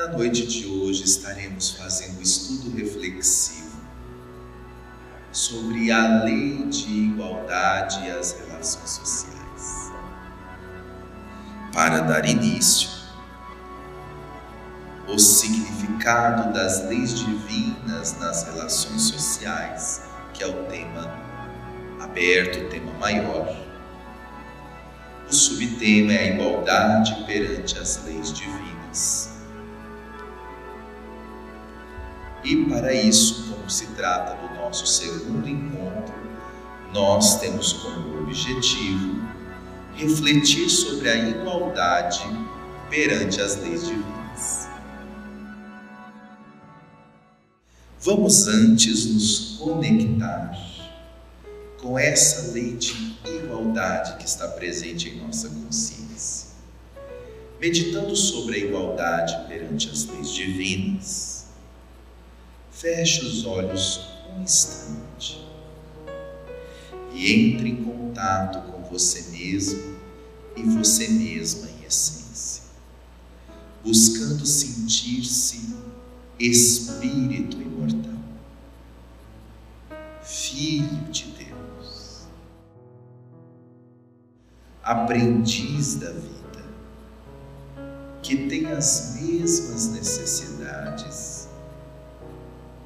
Na noite de hoje estaremos fazendo estudo reflexivo sobre a lei de igualdade e as relações sociais. Para dar início, o significado das leis divinas nas relações sociais, que é o tema aberto, o tema maior. O subtema é a igualdade perante as leis divinas. E para isso, como se trata do nosso segundo encontro, nós temos como objetivo refletir sobre a igualdade perante as leis divinas. Vamos antes nos conectar com essa lei de igualdade que está presente em nossa consciência. Meditando sobre a igualdade perante as leis divinas, Feche os olhos um instante e entre em contato com você mesmo e você mesma em essência, buscando sentir-se espírito imortal, filho de Deus, aprendiz da vida, que tem as mesmas necessidades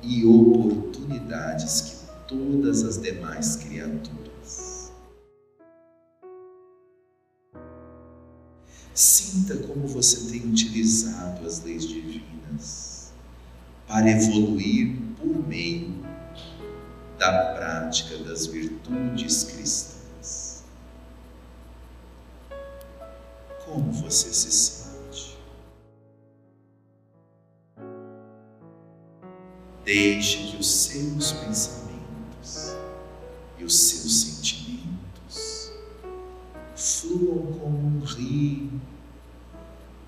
e oportunidades que todas as demais criaturas. Sinta como você tem utilizado as leis divinas para evoluir por meio da prática das virtudes cristãs. Como você se sente? Deixe que os seus pensamentos e os seus sentimentos fluam como um rio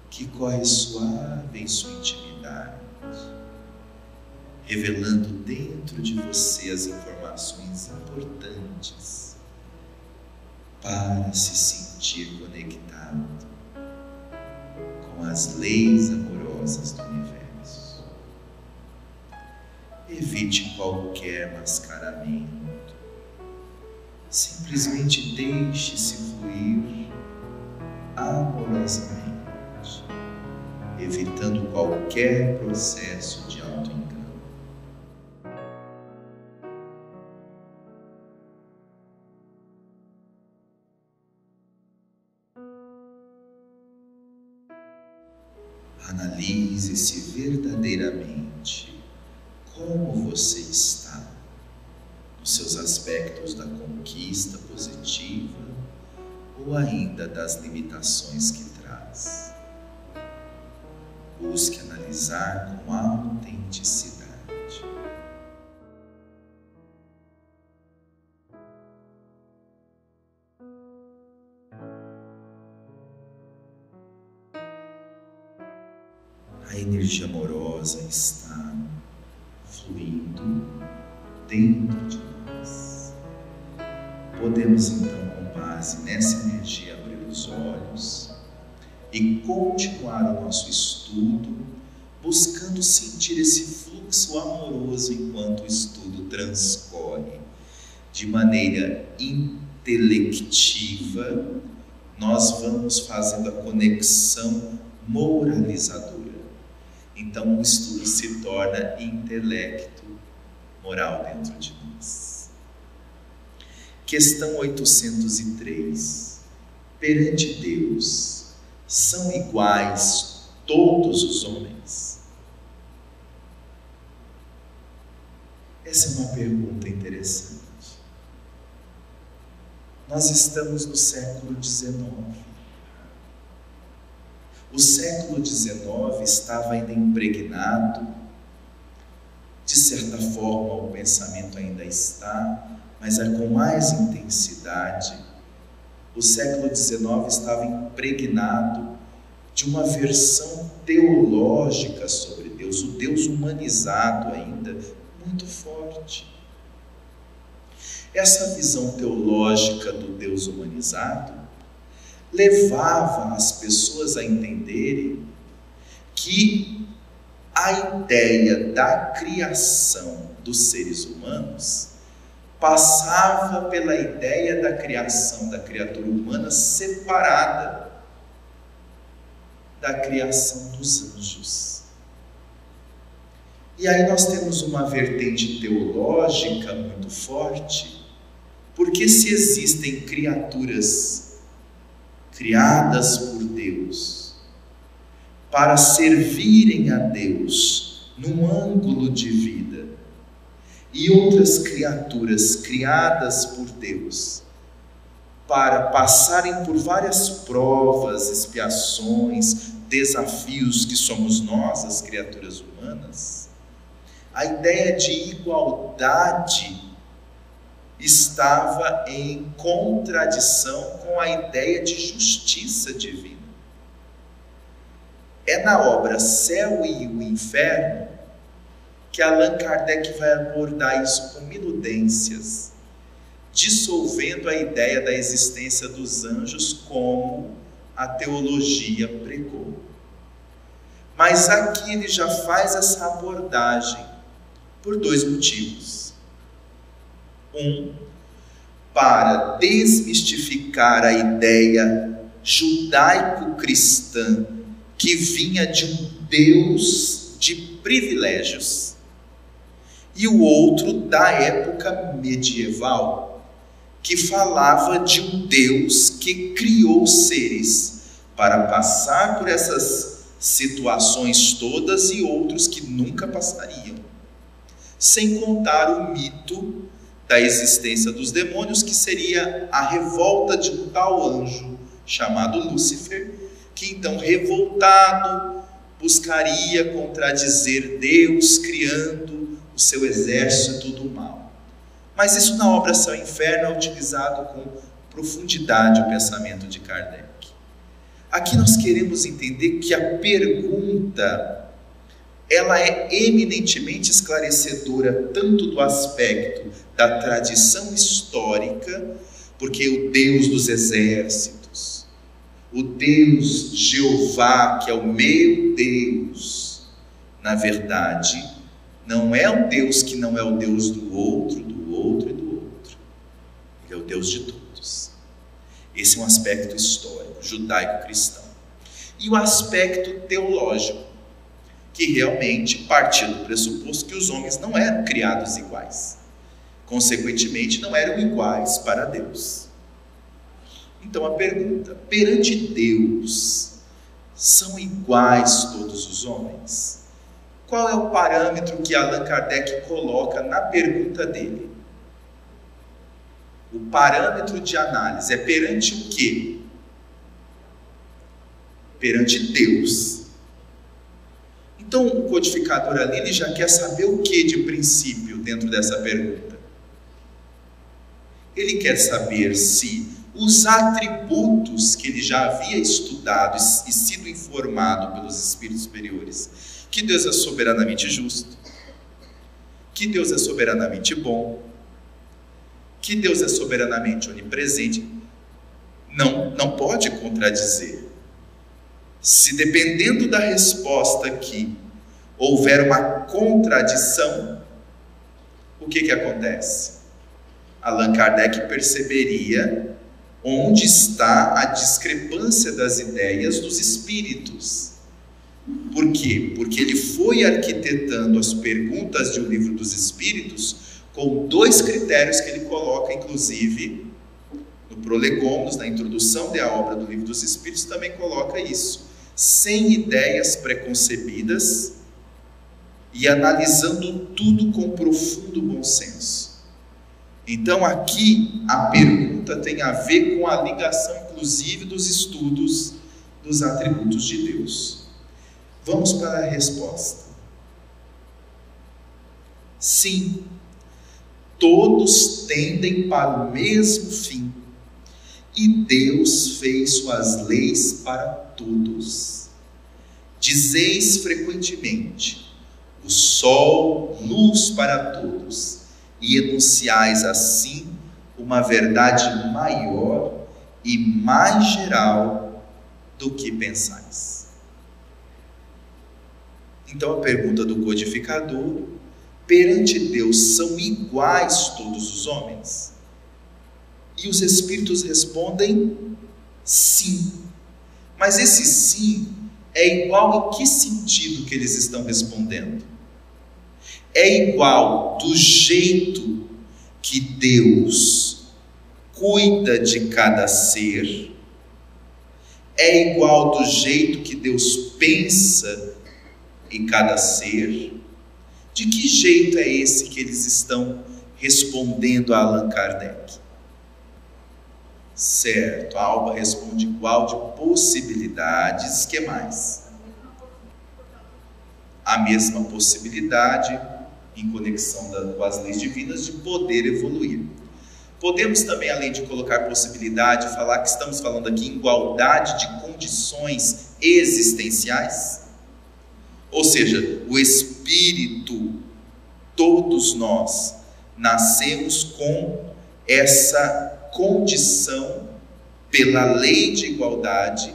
que corre suave em sua intimidade, revelando dentro de você as informações importantes para se sentir conectado com as leis amorosas do universo. Evite qualquer mascaramento. Simplesmente deixe-se fluir amorosamente, evitando qualquer processo de auto-engano. Analise-se verdadeiramente como você está nos seus aspectos da conquista positiva ou ainda das limitações que traz. Busque analisar com autenticidade. A energia amorosa está De maneira intelectiva, nós vamos fazendo a conexão moralizadora então o estudo se torna intelecto moral dentro de nós. Questão 803. Perante Deus, são iguais todos os homens? Essa é uma pergunta interessante. Nós estamos no século XIX o século XIX estava ainda impregnado, de certa forma o pensamento ainda está, mas é com mais intensidade. O século XIX estava impregnado de uma versão teológica sobre Deus, o Deus humanizado ainda, muito forte. Essa visão teológica do Deus humanizado levava as pessoas a entenderem que a ideia da criação dos seres humanos passava pela ideia da criação da criatura humana separada da criação dos anjos. E aí nós temos uma vertente teológica muito forte, porque se existem criaturas criadas por Deus para servirem a Deus num ângulo de vida, e outras criaturas criadas por Deus para passarem por várias provas, expiações, desafios que somos nós, as criaturas humanas, a ideia de igualdade estava em contradição com a ideia de justiça divina. É na obra Céu e o Inferno que Allan Kardec vai abordar isso com minudências, dissolvendo a ideia da existência dos anjos como a teologia pregou. Mas aqui ele já faz essa abordagem por dois motivos. Um, para desmistificar a ideia judaico-cristã que vinha de um Deus de privilégios e o outro da época medieval, que falava de um Deus que criou seres para passar por essas situações todas e outros que nunca passariam. Sem contar o mito da existência dos demônios, que seria a revolta de um tal anjo chamado Lúcifer, que então revoltado buscaria contradizer Deus, criando o seu exército do mal. Mas isso na obra e Inferno é utilizado com profundidade o pensamento de Kardec. Aqui nós queremos entender que a pergunta ela é eminentemente esclarecedora tanto do aspecto da tradição histórica, porque o Deus dos exércitos, o Deus Jeová, que é o meu Deus, na verdade, não é um Deus que não é o Deus do outro, do outro e do outro. Ele é o Deus de todos. Esse é um aspecto histórico, judaico-cristão. E o aspecto teológico, que realmente partiu do pressuposto que os homens não eram criados iguais. Consequentemente, não eram iguais para Deus. Então a pergunta: perante Deus, são iguais todos os homens? Qual é o parâmetro que Allan Kardec coloca na pergunta dele? O parâmetro de análise é perante o quê? Perante Deus. Então, o codificador ali ele já quer saber o que de princípio dentro dessa pergunta? Ele quer saber se os atributos que ele já havia estudado e sido informado pelos espíritos superiores que Deus é soberanamente justo, que Deus é soberanamente bom, que Deus é soberanamente onipresente, não, não pode contradizer. Se dependendo da resposta aqui houver uma contradição, o que, que acontece? Allan Kardec perceberia onde está a discrepância das ideias dos espíritos. Por quê? Porque ele foi arquitetando as perguntas de um livro dos Espíritos com dois critérios que ele coloca, inclusive, no Prolegomos, na introdução da obra do livro dos Espíritos, também coloca isso. Sem ideias preconcebidas e analisando tudo com profundo bom senso. Então, aqui a pergunta tem a ver com a ligação, inclusive, dos estudos dos atributos de Deus. Vamos para a resposta. Sim, todos tendem para o mesmo fim, e Deus fez suas leis para todos. Dizeis frequentemente: o sol, luz para todos, e enunciais assim uma verdade maior e mais geral do que pensais. Então a pergunta do codificador: perante Deus são iguais todos os homens? E os espíritos respondem sim. Mas esse sim é igual em que sentido que eles estão respondendo? É igual do jeito que Deus cuida de cada ser. É igual do jeito que Deus pensa em cada ser. De que jeito é esse que eles estão respondendo a Allan Kardec? Certo, a Alba responde igual de possibilidades, que mais? A mesma possibilidade, em conexão da, com as leis divinas, de poder evoluir. Podemos também, além de colocar possibilidade, falar que estamos falando aqui em igualdade de condições existenciais? Ou seja, o espírito, todos nós, nascemos com essa condição, pela lei de igualdade,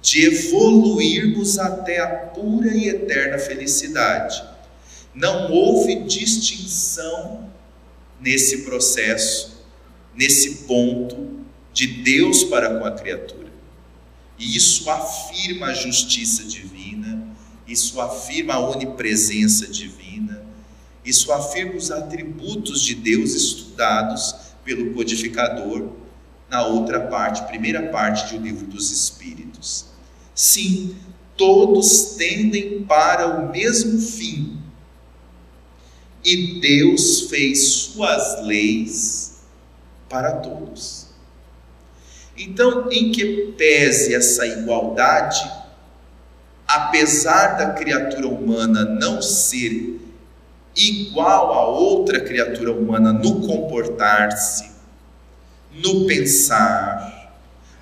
de evoluirmos até a pura e eterna felicidade. Não houve distinção nesse processo, nesse ponto de Deus para com a criatura. E isso afirma a justiça divina, isso afirma a onipresença divina, isso afirma os atributos de Deus estudados pelo codificador na outra parte, primeira parte do livro dos Espíritos. Sim, todos tendem para o mesmo fim. E Deus fez suas leis para todos. Então, em que pese essa igualdade, apesar da criatura humana não ser igual a outra criatura humana no comportar-se, no pensar,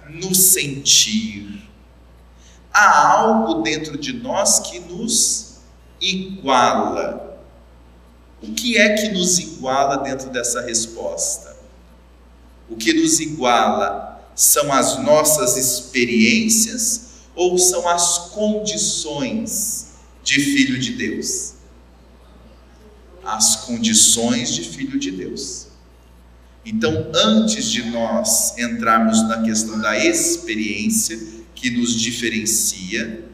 no sentir. Há algo dentro de nós que nos iguala. O que é que nos iguala dentro dessa resposta? O que nos iguala são as nossas experiências ou são as condições de filho de Deus? As condições de filho de Deus. Então, antes de nós entrarmos na questão da experiência que nos diferencia,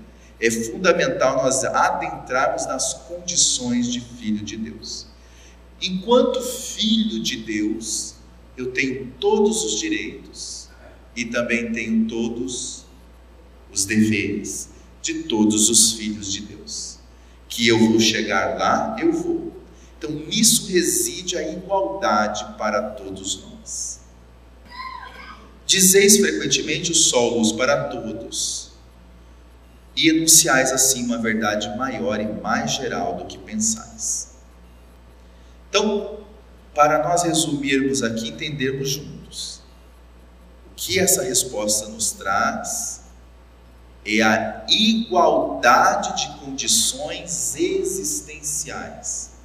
é fundamental nós adentrarmos nas condições de filho de Deus. Enquanto filho de Deus, eu tenho todos os direitos e também tenho todos os deveres de todos os filhos de Deus. Que eu vou chegar lá, eu vou. Então, nisso reside a igualdade para todos nós. Dizeis frequentemente o sol luz para todos, e enunciais assim uma verdade maior e mais geral do que pensais. Então, para nós resumirmos aqui, entendermos juntos, o que essa resposta nos traz é a igualdade de condições existenciais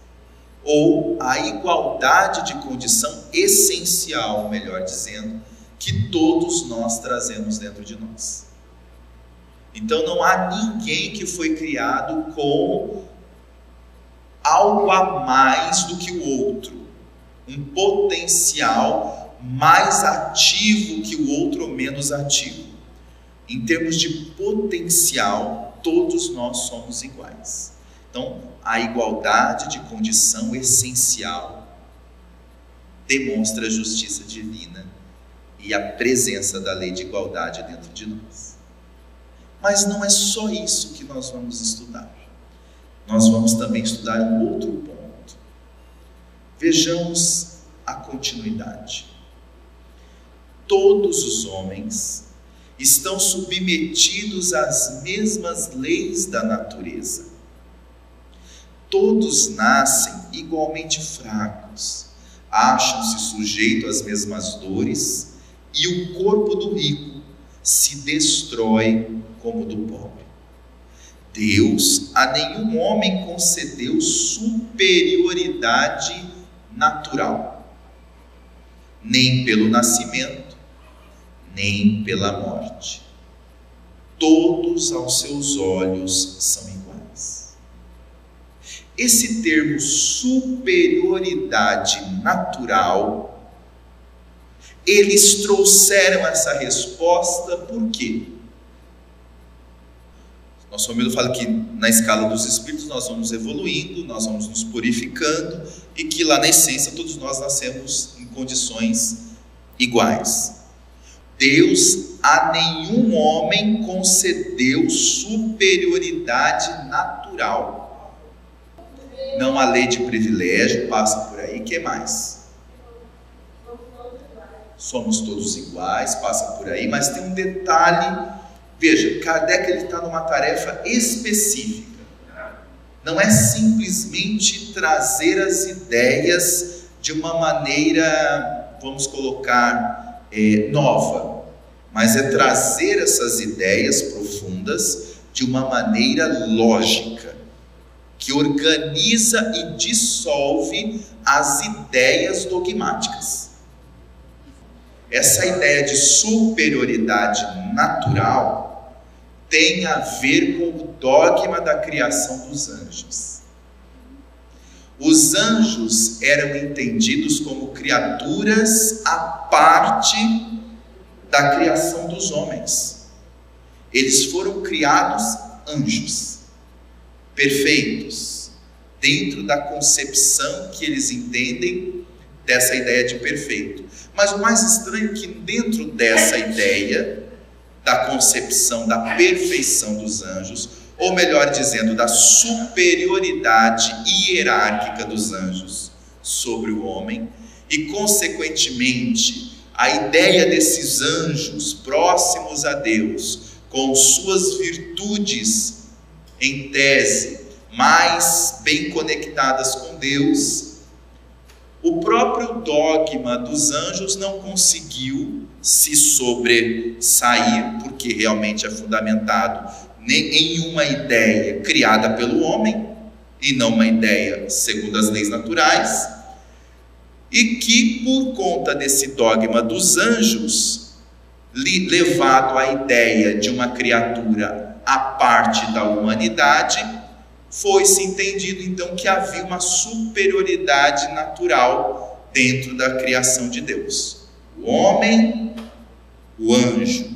ou a igualdade de condição essencial, melhor dizendo, que todos nós trazemos dentro de nós. Então não há ninguém que foi criado com algo a mais do que o outro, um potencial mais ativo que o outro ou menos ativo. Em termos de potencial, todos nós somos iguais. Então, a igualdade de condição essencial demonstra a justiça divina e a presença da lei de igualdade dentro de nós. Mas não é só isso que nós vamos estudar. Nós vamos também estudar um outro ponto. Vejamos a continuidade. Todos os homens estão submetidos às mesmas leis da natureza Todos nascem igualmente fracos, acham-se sujeitos às mesmas dores, e o corpo do rico se destrói como o do pobre. Deus a nenhum homem concedeu superioridade natural, nem pelo nascimento, nem pela morte. Todos aos seus olhos são. Esse termo superioridade natural, eles trouxeram essa resposta por quê? Nosso amigo fala que na escala dos espíritos nós vamos evoluindo, nós vamos nos purificando e que lá na essência todos nós nascemos em condições iguais. Deus a nenhum homem concedeu superioridade natural. Não há lei de privilégio, passa por aí, que mais? Somos todos iguais, passa por aí, mas tem um detalhe Veja, Kardec está numa tarefa específica. Não é simplesmente trazer as ideias de uma maneira, vamos colocar, é, nova, mas é trazer essas ideias profundas de uma maneira lógica, que organiza e dissolve as ideias dogmáticas. Essa ideia de superioridade natural tem a ver com o dogma da criação dos anjos. Os anjos eram entendidos como criaturas à parte da criação dos homens. Eles foram criados anjos, perfeitos, dentro da concepção que eles entendem dessa ideia de perfeito. Mas o mais estranho é que dentro dessa ideia da concepção da perfeição dos anjos, ou melhor dizendo, da superioridade hierárquica dos anjos sobre o homem, e consequentemente, a ideia desses anjos próximos a Deus, com suas virtudes em tese mais bem conectadas com Deus, o próprio dogma dos anjos não conseguiu se sobressair, porque realmente é fundamentado em uma ideia criada pelo homem e não uma ideia segundo as leis naturais, e que por conta desse dogma dos anjos, levado à ideia de uma criatura à parte da humanidade, foi-se entendido então que havia uma superioridade natural dentro da criação de Deus. O homem, o anjo.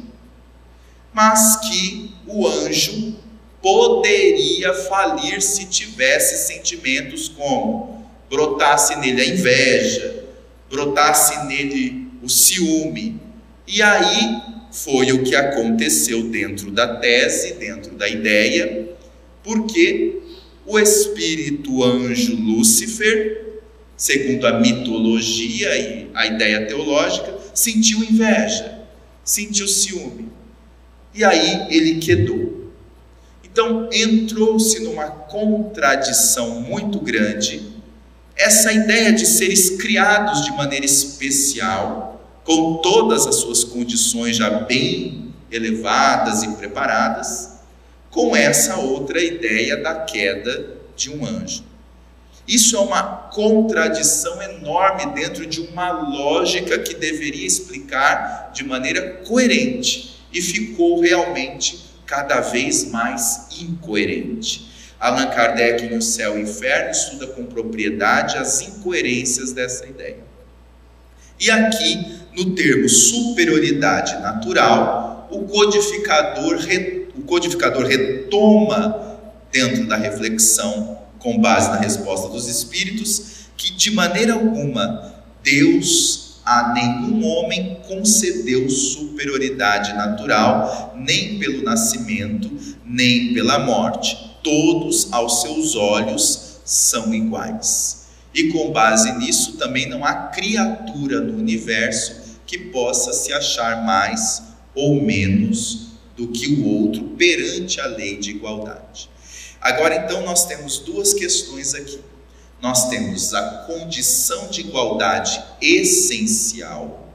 Mas que o anjo poderia falir se tivesse sentimentos como brotasse nele a inveja, brotasse nele o ciúme. E aí foi o que aconteceu dentro da tese, dentro da ideia, porque o espírito anjo Lúcifer, segundo a mitologia e a ideia teológica, sentiu inveja, sentiu ciúme. E aí ele quedou. Então entrou-se numa contradição muito grande essa ideia de seres criados de maneira especial, com todas as suas condições já bem elevadas e preparadas, com essa outra ideia da queda de um anjo. Isso é uma contradição enorme dentro de uma lógica que deveria explicar de maneira coerente e ficou realmente cada vez mais incoerente. Allan Kardec, no Céu e Inferno, estuda com propriedade as incoerências dessa ideia. E aqui, no termo superioridade natural, o codificador o codificador retoma dentro da reflexão, com base na resposta dos espíritos, que de maneira alguma Deus a nenhum homem concedeu superioridade natural, nem pelo nascimento, nem pela morte. Todos aos seus olhos são iguais. E com base nisso, também não há criatura no universo que possa se achar mais ou menos do que o outro perante a lei de igualdade. Agora, então, nós temos duas questões aqui. Nós temos a condição de igualdade essencial,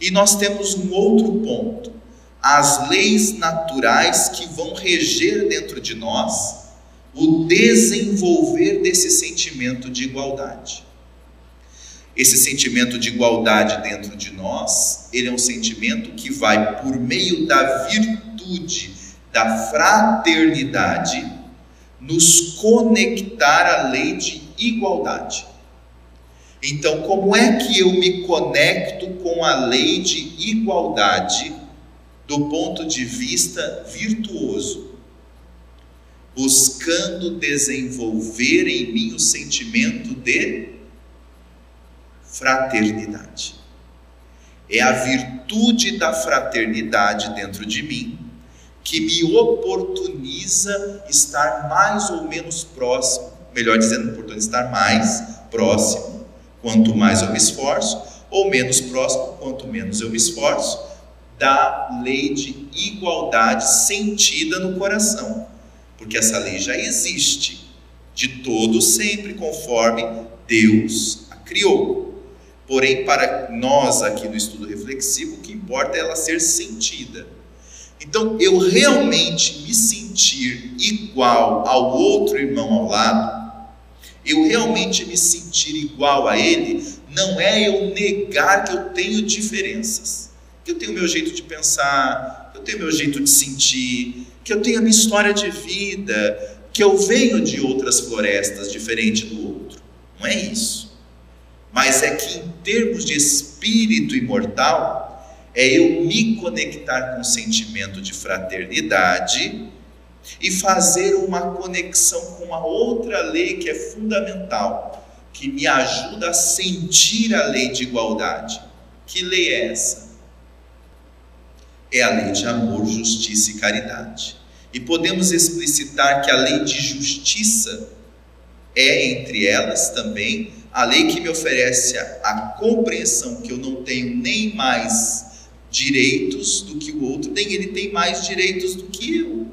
e nós temos um outro ponto, as leis naturais que vão reger dentro de nós o desenvolver desse sentimento de igualdade. Esse sentimento de igualdade dentro de nós, ele é um sentimento que vai por meio da virtude da fraternidade nos conectar à lei de igualdade. Então, como é que eu me conecto com a lei de igualdade do ponto de vista virtuoso? Buscando desenvolver em mim o sentimento de fraternidade. É a virtude da fraternidade dentro de mim que me oportuniza estar mais ou menos próximo, melhor dizendo, oportuniza estar mais próximo, quanto mais eu me esforço, ou menos próximo, quanto menos eu me esforço, da lei de igualdade sentida no coração, porque essa lei já existe, de todo sempre, conforme Deus a criou. Porém, para nós aqui no estudo reflexivo, o que importa é ela ser sentida. Então, eu realmente me sentir igual ao outro irmão ao lado, eu realmente me sentir igual a ele, não é eu negar que eu tenho diferenças, que eu tenho meu jeito de pensar, que eu tenho meu jeito de sentir, que eu tenho a minha história de vida, que eu venho de outras florestas diferente do outro. Não é isso. Mas é que em termos de espírito imortal, é eu me conectar com o sentimento de fraternidade e fazer uma conexão com a outra lei que é fundamental, que me ajuda a sentir a lei de igualdade. Que lei é essa? É a lei de amor, justiça e caridade. E podemos explicitar que a lei de justiça é, entre elas também, a lei que me oferece a compreensão que eu não tenho nem mais direitos do que o outro, nem ele tem mais direitos do que eu.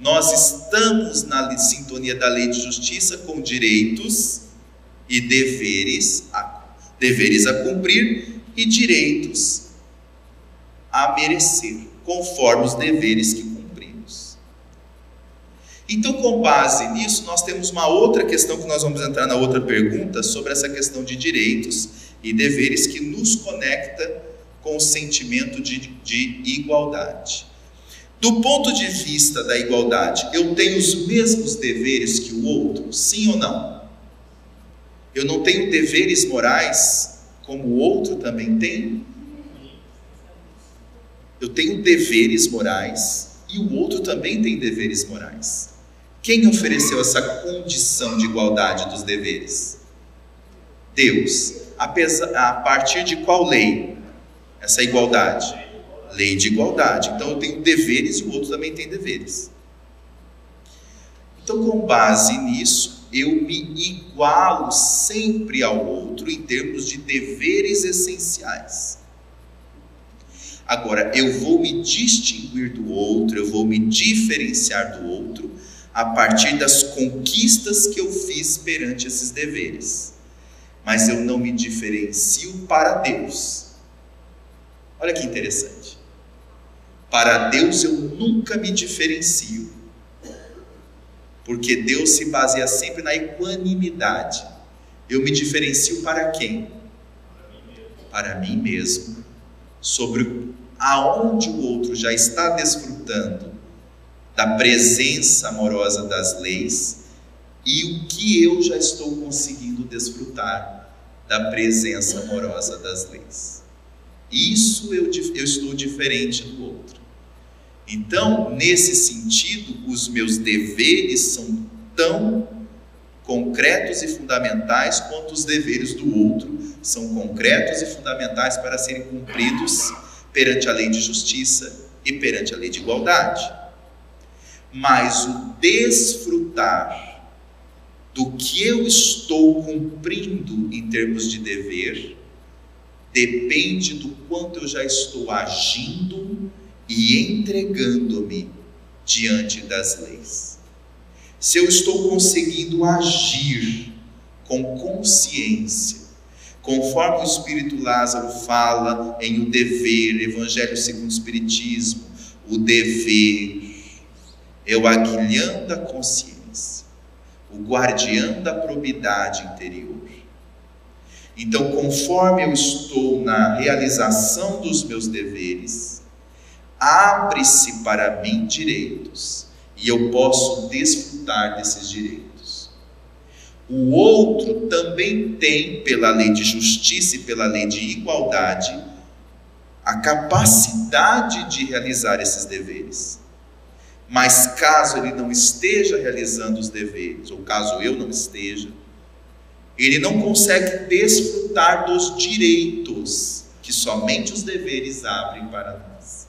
Nós estamos na sintonia da lei de justiça com direitos e deveres a, deveres a cumprir e direitos a merecer, conforme os deveres que cumprimos. Então, com base nisso, nós temos uma outra questão que nós vamos entrar na outra pergunta sobre essa questão de direitos e deveres que nos conecta com o sentimento de, de igualdade. Do ponto de vista da igualdade, eu tenho os mesmos deveres que o outro? Sim ou não? Eu não tenho deveres morais como o outro também tem? Eu tenho deveres morais e o outro também tem deveres morais. Quem ofereceu essa condição de igualdade dos deveres? Deus. a partir de qual lei? essa igualdade? Lei de igualdade. Então eu tenho deveres e o outro também tem deveres. Então, com base nisso, eu me igualo sempre ao outro em termos de deveres essenciais. Agora, eu vou me distinguir do outro, eu vou me diferenciar do outro a partir das conquistas que eu fiz perante esses deveres. Mas eu não me diferencio para Deus Olha que interessante. Para Deus eu nunca me diferencio, porque Deus se baseia sempre na equanimidade. Eu me diferencio para quem? Para mim mesmo, sobre aonde o outro já está desfrutando da presença amorosa das leis e o que eu já estou conseguindo desfrutar da presença amorosa das leis. Isso eu, eu estou diferente do outro. Então, nesse sentido, os meus deveres são tão concretos e fundamentais quanto os deveres do outro são concretos e fundamentais para serem cumpridos perante a lei de justiça e perante a lei de igualdade. Mas o desfrutar do que eu estou cumprindo em termos de dever depende do quanto eu já estou agindo e entregando-me diante das leis. Se eu estou conseguindo agir com consciência, conforme o Espírito Lázaro fala em o dever, Evangelho segundo o Espiritismo, o dever é o aguilhão da consciência, o guardião da probidade interior. Então, conforme eu estou na realização dos meus deveres, abre-se para mim direitos, e eu posso desfrutar desses direitos. O outro também tem, pela lei de justiça e pela lei de igualdade, a capacidade de realizar esses deveres. Mas caso ele não esteja realizando os deveres, ou caso eu não esteja, ele não consegue desfrutar dos direitos que somente os deveres abrem para nós.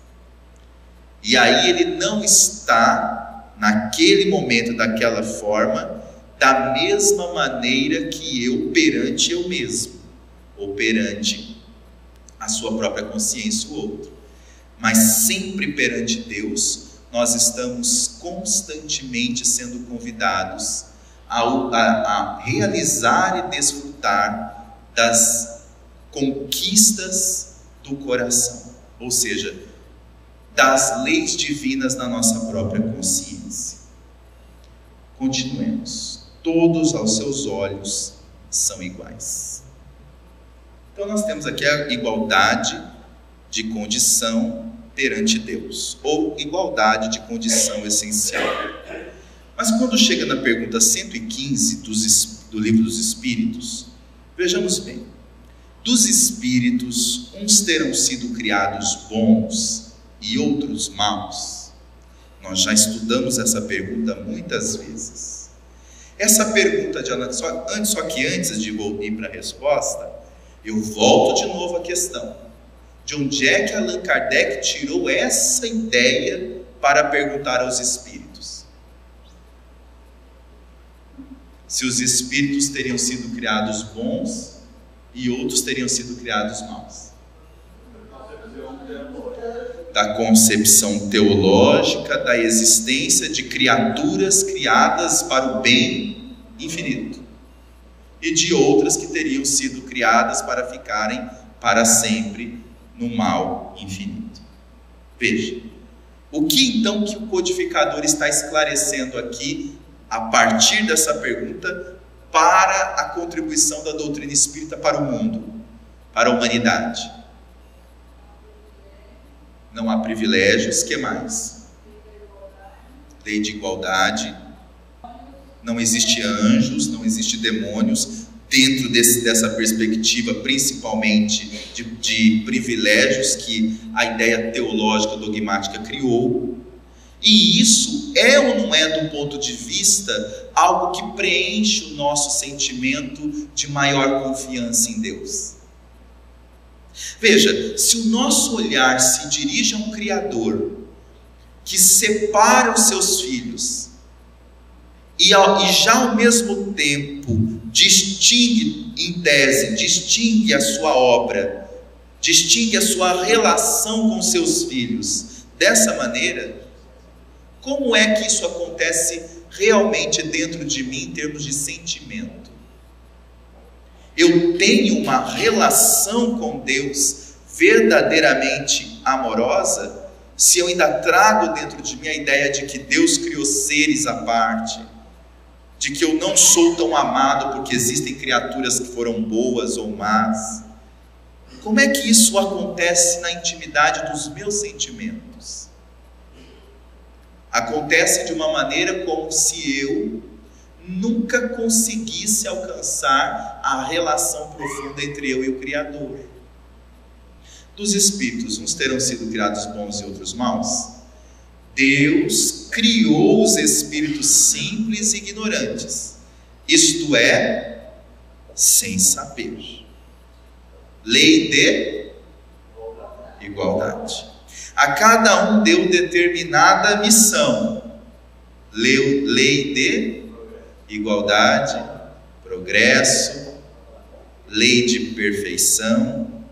E aí ele não está, naquele momento, daquela forma, da mesma maneira que eu perante eu mesmo, ou perante a sua própria consciência, o outro. Mas sempre perante Deus, nós estamos constantemente sendo convidados a, a, a realizar e desfrutar das conquistas do coração, ou seja, das leis divinas na nossa própria consciência. Continuemos. Todos aos seus olhos são iguais. Então, nós temos aqui a igualdade de condição perante Deus, ou igualdade de condição essencial. Mas quando chega na pergunta 115 dos, do livro dos Espíritos, vejamos bem: dos Espíritos, uns terão sido criados bons e outros maus. Nós já estudamos essa pergunta muitas vezes. Essa pergunta de antes, só que antes de ir para a resposta, eu volto de novo à questão. De onde é que Allan Kardec tirou essa ideia para perguntar aos espíritos? Se os espíritos teriam sido criados bons e outros teriam sido criados maus. Da concepção teológica da existência de criaturas criadas para o bem infinito e de outras que teriam sido criadas para ficarem para sempre no mal infinito. Veja, o que então que o codificador está esclarecendo aqui a partir dessa pergunta para a contribuição da doutrina espírita para o mundo, para a humanidade? Não há privilégios, que mais? Lei de igualdade. Não existe anjos, não existe demônios, dentro desse, dessa perspectiva, principalmente de, de privilégios que a ideia teológica dogmática criou. E isso é ou não é, do ponto de vista, algo que preenche o nosso sentimento de maior confiança em Deus? Veja, se o nosso olhar se dirige a um Criador que separa os seus filhos e, e já ao mesmo tempo distingue, em tese, distingue a sua obra, distingue a sua relação com seus filhos. Dessa maneira, como é que isso acontece realmente dentro de mim em termos de sentimento? Eu tenho uma relação com Deus verdadeiramente amorosa se eu ainda trago dentro de mim a ideia de que Deus criou seres à parte de que eu não sou tão amado porque existem criaturas que foram boas ou más. Como é que isso acontece na intimidade dos meus sentimentos? Acontece de uma maneira como se eu nunca conseguisse alcançar a relação profunda entre eu e o Criador. Dos espíritos, uns terão sido criados bons e outros maus? Deus criou os espíritos simples e ignorantes, isto é, sem saber. Lei de igualdade. A cada um deu determinada missão. Lei de igualdade, progresso, lei de perfeição,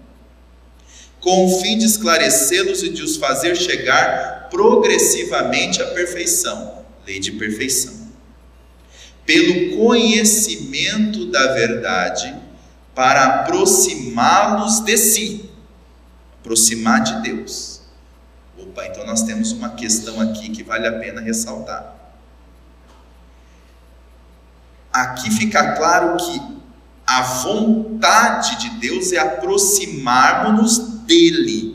com o fim de esclarecê-los e de os fazer chegar progressivamente à perfeição, lei de perfeição. Pelo conhecimento da verdade, para aproximá-los de si, aproximar de Deus. Opa, então nós temos uma questão aqui que vale a pena ressaltar. Aqui fica claro que a vontade de Deus é aproximarmos-nos dele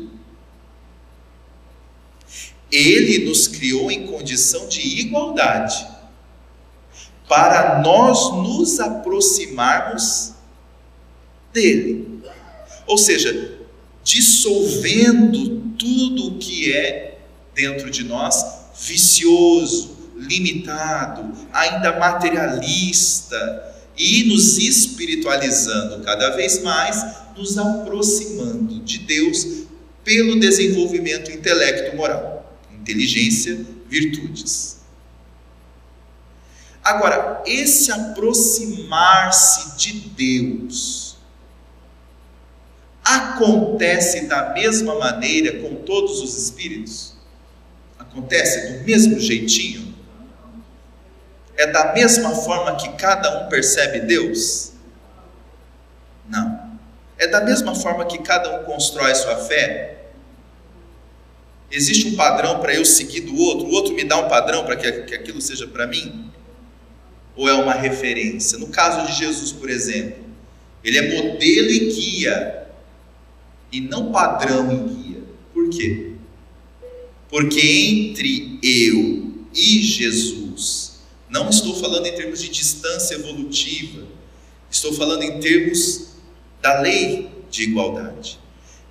Ele nos criou em condição de igualdade, para nós nos aproximarmos dele. Ou seja, dissolvendo tudo o que é dentro de nós vicioso, limitado, ainda materialista, e nos espiritualizando cada vez mais, nos aproximando de Deus pelo desenvolvimento intelecto moral, inteligência, virtudes. Agora, esse aproximar-se de Deus acontece da mesma maneira com todos os espíritos? Acontece do mesmo jeitinho? É da mesma forma que cada um percebe Deus? Não. É da mesma forma que cada um constrói sua fé? Existe um padrão para eu seguir do outro? O outro me dá um padrão para que, que aquilo seja para mim? Ou é uma referência? No caso de Jesus, por exemplo, ele é modelo e guia, e não padrão e guia. Por quê? Porque entre eu e Jesus, não estou falando em termos de distância evolutiva, estou falando em termos da lei de igualdade.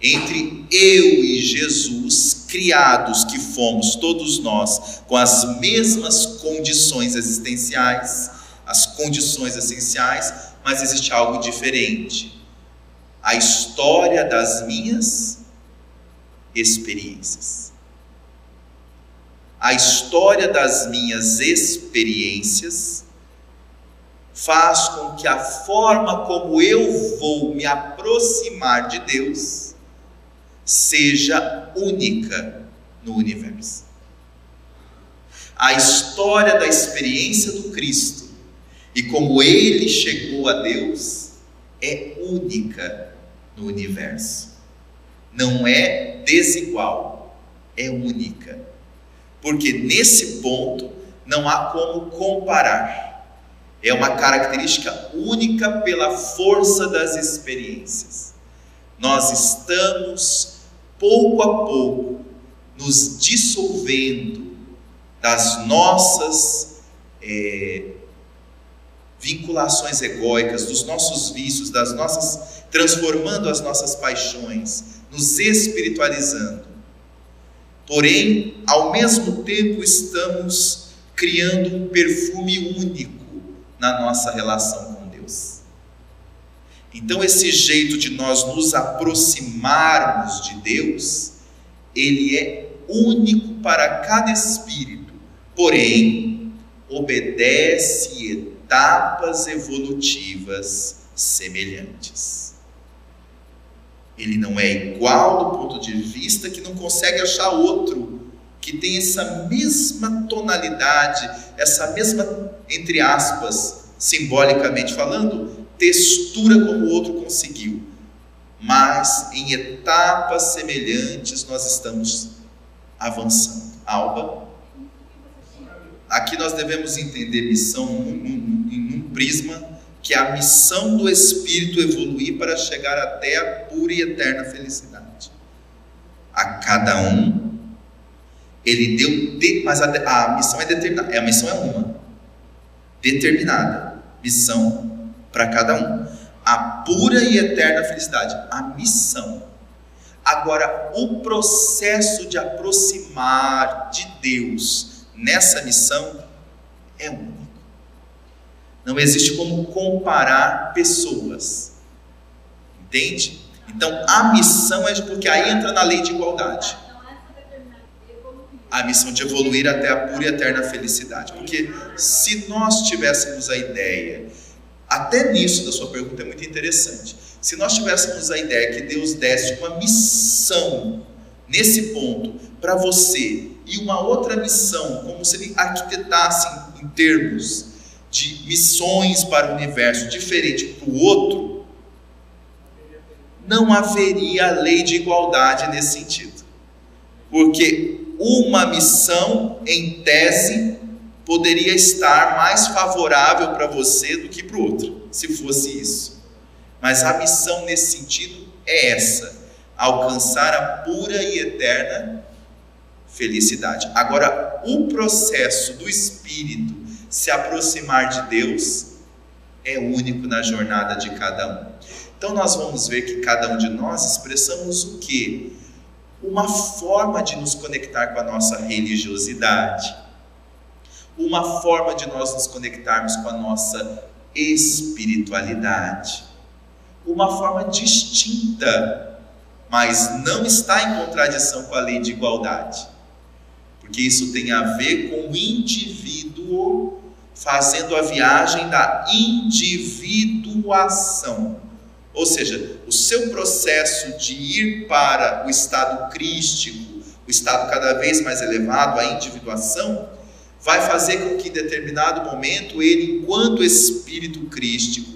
Entre eu e Jesus, criados que fomos todos nós, com as mesmas condições existenciais, as condições essenciais, mas existe algo diferente. A história das minhas experiências. A história das minhas experiências faz com que a forma como eu vou me aproximar de Deus seja única no universo. A história da experiência do Cristo e como ele chegou a Deus é única no universo. Não é desigual, é única. Porque nesse ponto não há como comparar é uma característica única pela força das experiências. Nós estamos, pouco a pouco, nos dissolvendo das nossas é, vinculações egóicas, dos nossos vícios, das nossas, transformando as nossas paixões, nos espiritualizando. Porém, ao mesmo tempo, estamos criando um perfume único na nossa relação com Deus. Então, esse jeito de nós nos aproximarmos de Deus, ele é único para cada espírito, porém, obedece etapas evolutivas semelhantes. Ele não é igual do ponto de vista que não consegue achar outro que tem essa mesma tonalidade, essa mesma, entre aspas, simbolicamente falando, textura como o outro conseguiu. Mas em etapas semelhantes nós estamos avançando. Alba? Aqui nós devemos entender missão em um prisma que é a missão do Espírito evoluir para chegar até a pura e eterna felicidade. A cada um ele deu, de, mas a, a missão é determinada. A missão é uma, determinada. Missão para cada um. A pura e eterna felicidade. A missão. Agora, o processo de aproximar de Deus nessa missão é único. Não existe como comparar pessoas. Entende? Então, a missão é porque aí entra na lei de igualdade a missão de evoluir até a pura e eterna felicidade. Porque se nós tivéssemos a ideia, até nisso da sua pergunta é muito interessante, se nós tivéssemos a ideia que Deus desse uma missão nesse ponto para você e uma outra missão, como se ele arquitetasse em termos de missões para o universo diferente para o outro, não haveria lei de igualdade nesse sentido. Porque uma missão, em tese, poderia estar mais favorável para você do que para o outro, se fosse isso. Mas a missão nesse sentido é essa: alcançar a pura e eterna felicidade. Agora, o processo do espírito se aproximar de Deus é único na jornada de cada um. Então nós vamos ver que cada um de nós expressamos o que? Uma forma de nos conectar com a nossa religiosidade, uma forma de nós nos conectarmos com a nossa espiritualidade, uma forma distinta, mas não está em contradição com a lei de igualdade, porque isso tem a ver com o indivíduo fazendo a viagem da individuação. Ou seja, o seu processo de ir para o estado crístico, o estado cada vez mais elevado, a individuação, vai fazer com que em determinado momento ele, enquanto espírito crístico,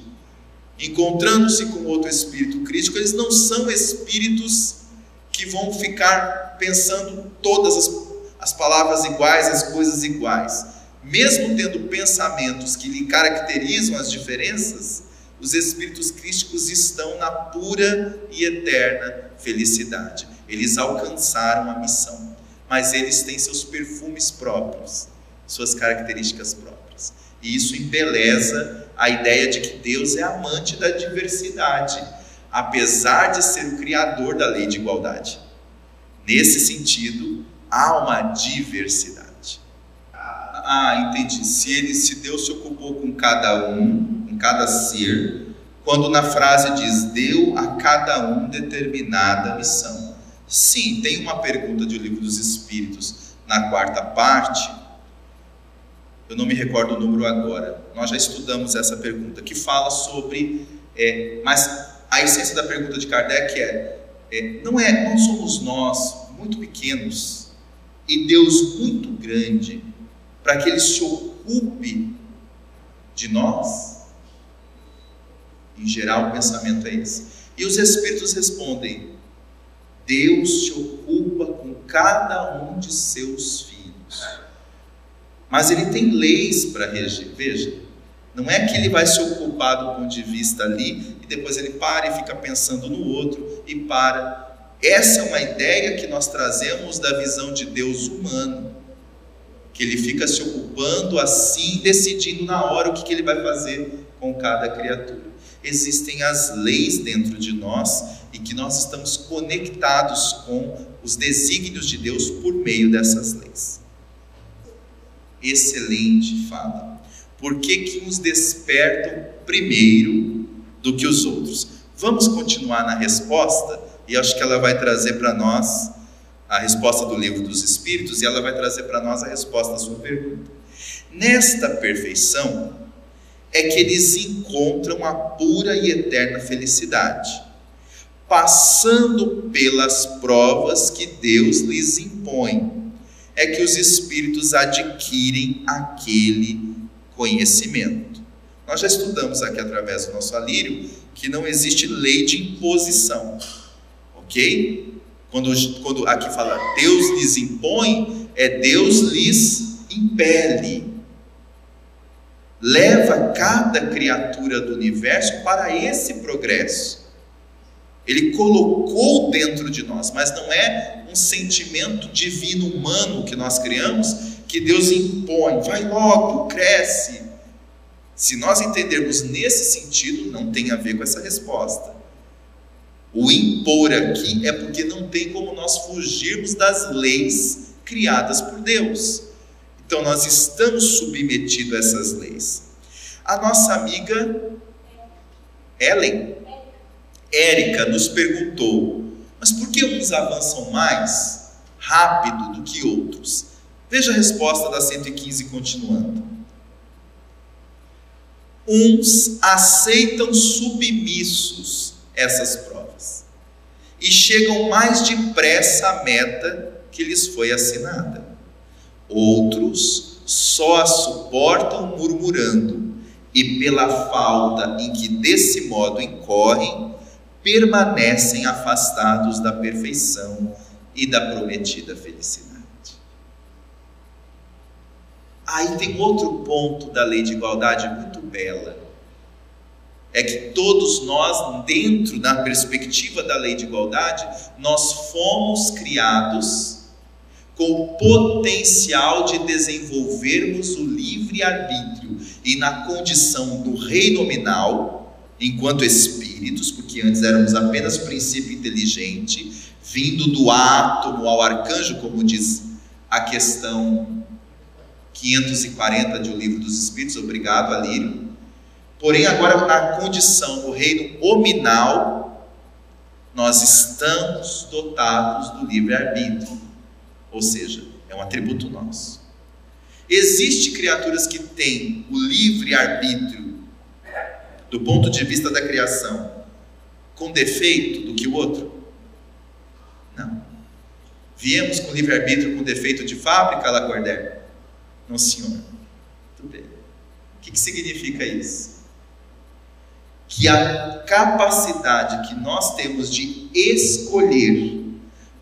encontrando-se com outro espírito crístico, eles não são espíritos que vão ficar pensando todas as, as palavras iguais, as coisas iguais. Mesmo tendo pensamentos que lhe caracterizam as diferenças, os espíritos crísticos estão na pura e eterna felicidade. Eles alcançaram a missão, mas eles têm seus perfumes próprios, suas características próprias. E isso embeleza a ideia de que Deus é amante da diversidade, apesar de ser o criador da lei de igualdade. Nesse sentido, há uma diversidade. Ah, entendi. Se ele, se Deus se ocupou com cada um, cada ser, quando na frase diz deu a cada um determinada missão. Sim, tem uma pergunta de O Livro dos Espíritos na quarta parte. Eu não me recordo o número agora. Nós já estudamos essa pergunta que fala sobre, é, mas a essência da pergunta de Kardec é, é não é, não somos nós muito pequenos e Deus muito grande para que Ele se ocupe de nós? Em geral, o pensamento é esse. E os espíritos respondem: Deus se ocupa com cada um de seus filhos. Mas ele tem leis para reger. Veja, não é que ele vai se ocupar do ponto de vista ali e depois ele para e fica pensando no outro e para. Essa é uma ideia que nós trazemos da visão de Deus humano, que ele fica se ocupando assim, decidindo na hora o que, que ele vai fazer com cada criatura existem as leis dentro de nós e que nós estamos conectados com os desígnios de Deus por meio dessas leis. Excelente fala. Por que, que uns despertam primeiro do que os outros? Vamos continuar na resposta e acho que ela vai trazer para nós a resposta do livro dos Espíritos e ela vai trazer para nós a resposta à sua pergunta. Nesta perfeição, é que eles encontram a pura e eterna felicidade, passando pelas provas que Deus lhes impõe. É que os espíritos adquirem aquele conhecimento. Nós já estudamos aqui através do nosso alírio que não existe lei de imposição, ok? Quando, quando aqui fala Deus lhes impõe, é Deus lhes impele leva cada criatura do universo para esse progresso. Ele colocou dentro de nós, mas não é um sentimento divino humano que nós criamos que Deus impõe, vai logo, cresce. Se nós entendermos nesse sentido, não tem a ver com essa resposta. O impor aqui é porque não tem como nós fugirmos das leis criadas por Deus. Então nós estamos submetidos a essas leis. A nossa amiga Ellen, Érica, nos perguntou: mas por que uns avançam mais rápido do que outros? Veja a resposta da 115 continuando. Uns aceitam submissos essas provas e chegam mais depressa à meta que lhes foi assinada. Outros só a suportam murmurando, e pela falta em que desse modo incorrem, permanecem afastados da perfeição e da prometida felicidade. Aí tem outro ponto da lei de igualdade muito bela. É que todos nós, dentro da perspectiva da lei de igualdade, nós fomos criados com o potencial de desenvolvermos o livre-arbítrio e na condição do rei nominal, enquanto espíritos, porque antes éramos apenas princípio inteligente, vindo do átomo ao arcanjo, como diz a questão 540 de O Livro dos Espíritos, obrigado, Alírio. Porém, agora na condição do reino hominal, nós estamos dotados do livre-arbítrio, ou seja, é um atributo nosso. Existem criaturas que têm o livre-arbítrio do ponto de vista da criação com defeito do que o outro? Não. Viemos com livre-arbítrio com defeito de fábrica, Lacordaire? Não, senhor. Tudo bem. O que, que significa isso? Que a capacidade que nós temos de escolher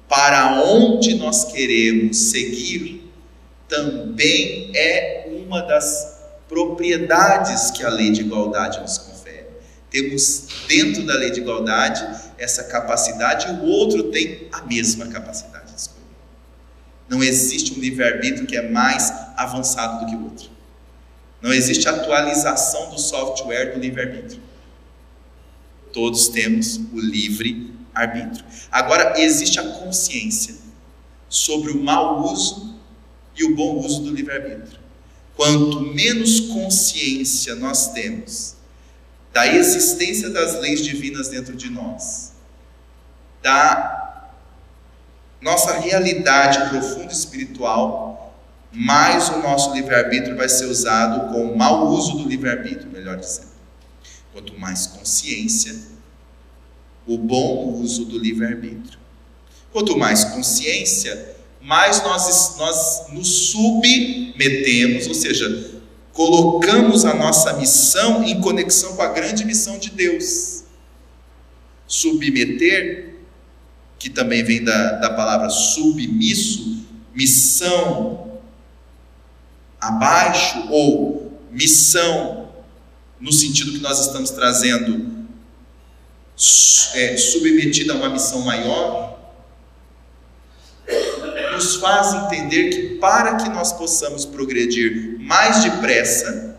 para onde nós queremos seguir também é uma das propriedades que a lei de igualdade nos confere. Temos dentro da lei de igualdade essa capacidade e o outro tem a mesma capacidade. Não existe um livre-arbítrio que é mais avançado do que o outro. Não existe atualização do software do livre-arbítrio. Todos temos o livre-arbítrio. Agora, existe a consciência sobre o mau uso e o bom uso do livre-arbítrio. Quanto menos consciência nós temos da existência das leis divinas dentro de nós, da nossa realidade profunda espiritual, mais o nosso livre-arbítrio vai ser usado com o mau uso do livre-arbítrio, melhor dizendo. Quanto mais consciência, o bom uso do livre-arbítrio. Quanto mais consciência, mais nós, nós nos submetemos, ou seja, colocamos a nossa missão em conexão com a grande missão de Deus. Submeter que também vem da, da palavra submisso, missão abaixo ou missão no sentido que nós estamos trazendo é, submetida a uma missão maior, nos faz entender que para que nós possamos progredir mais depressa,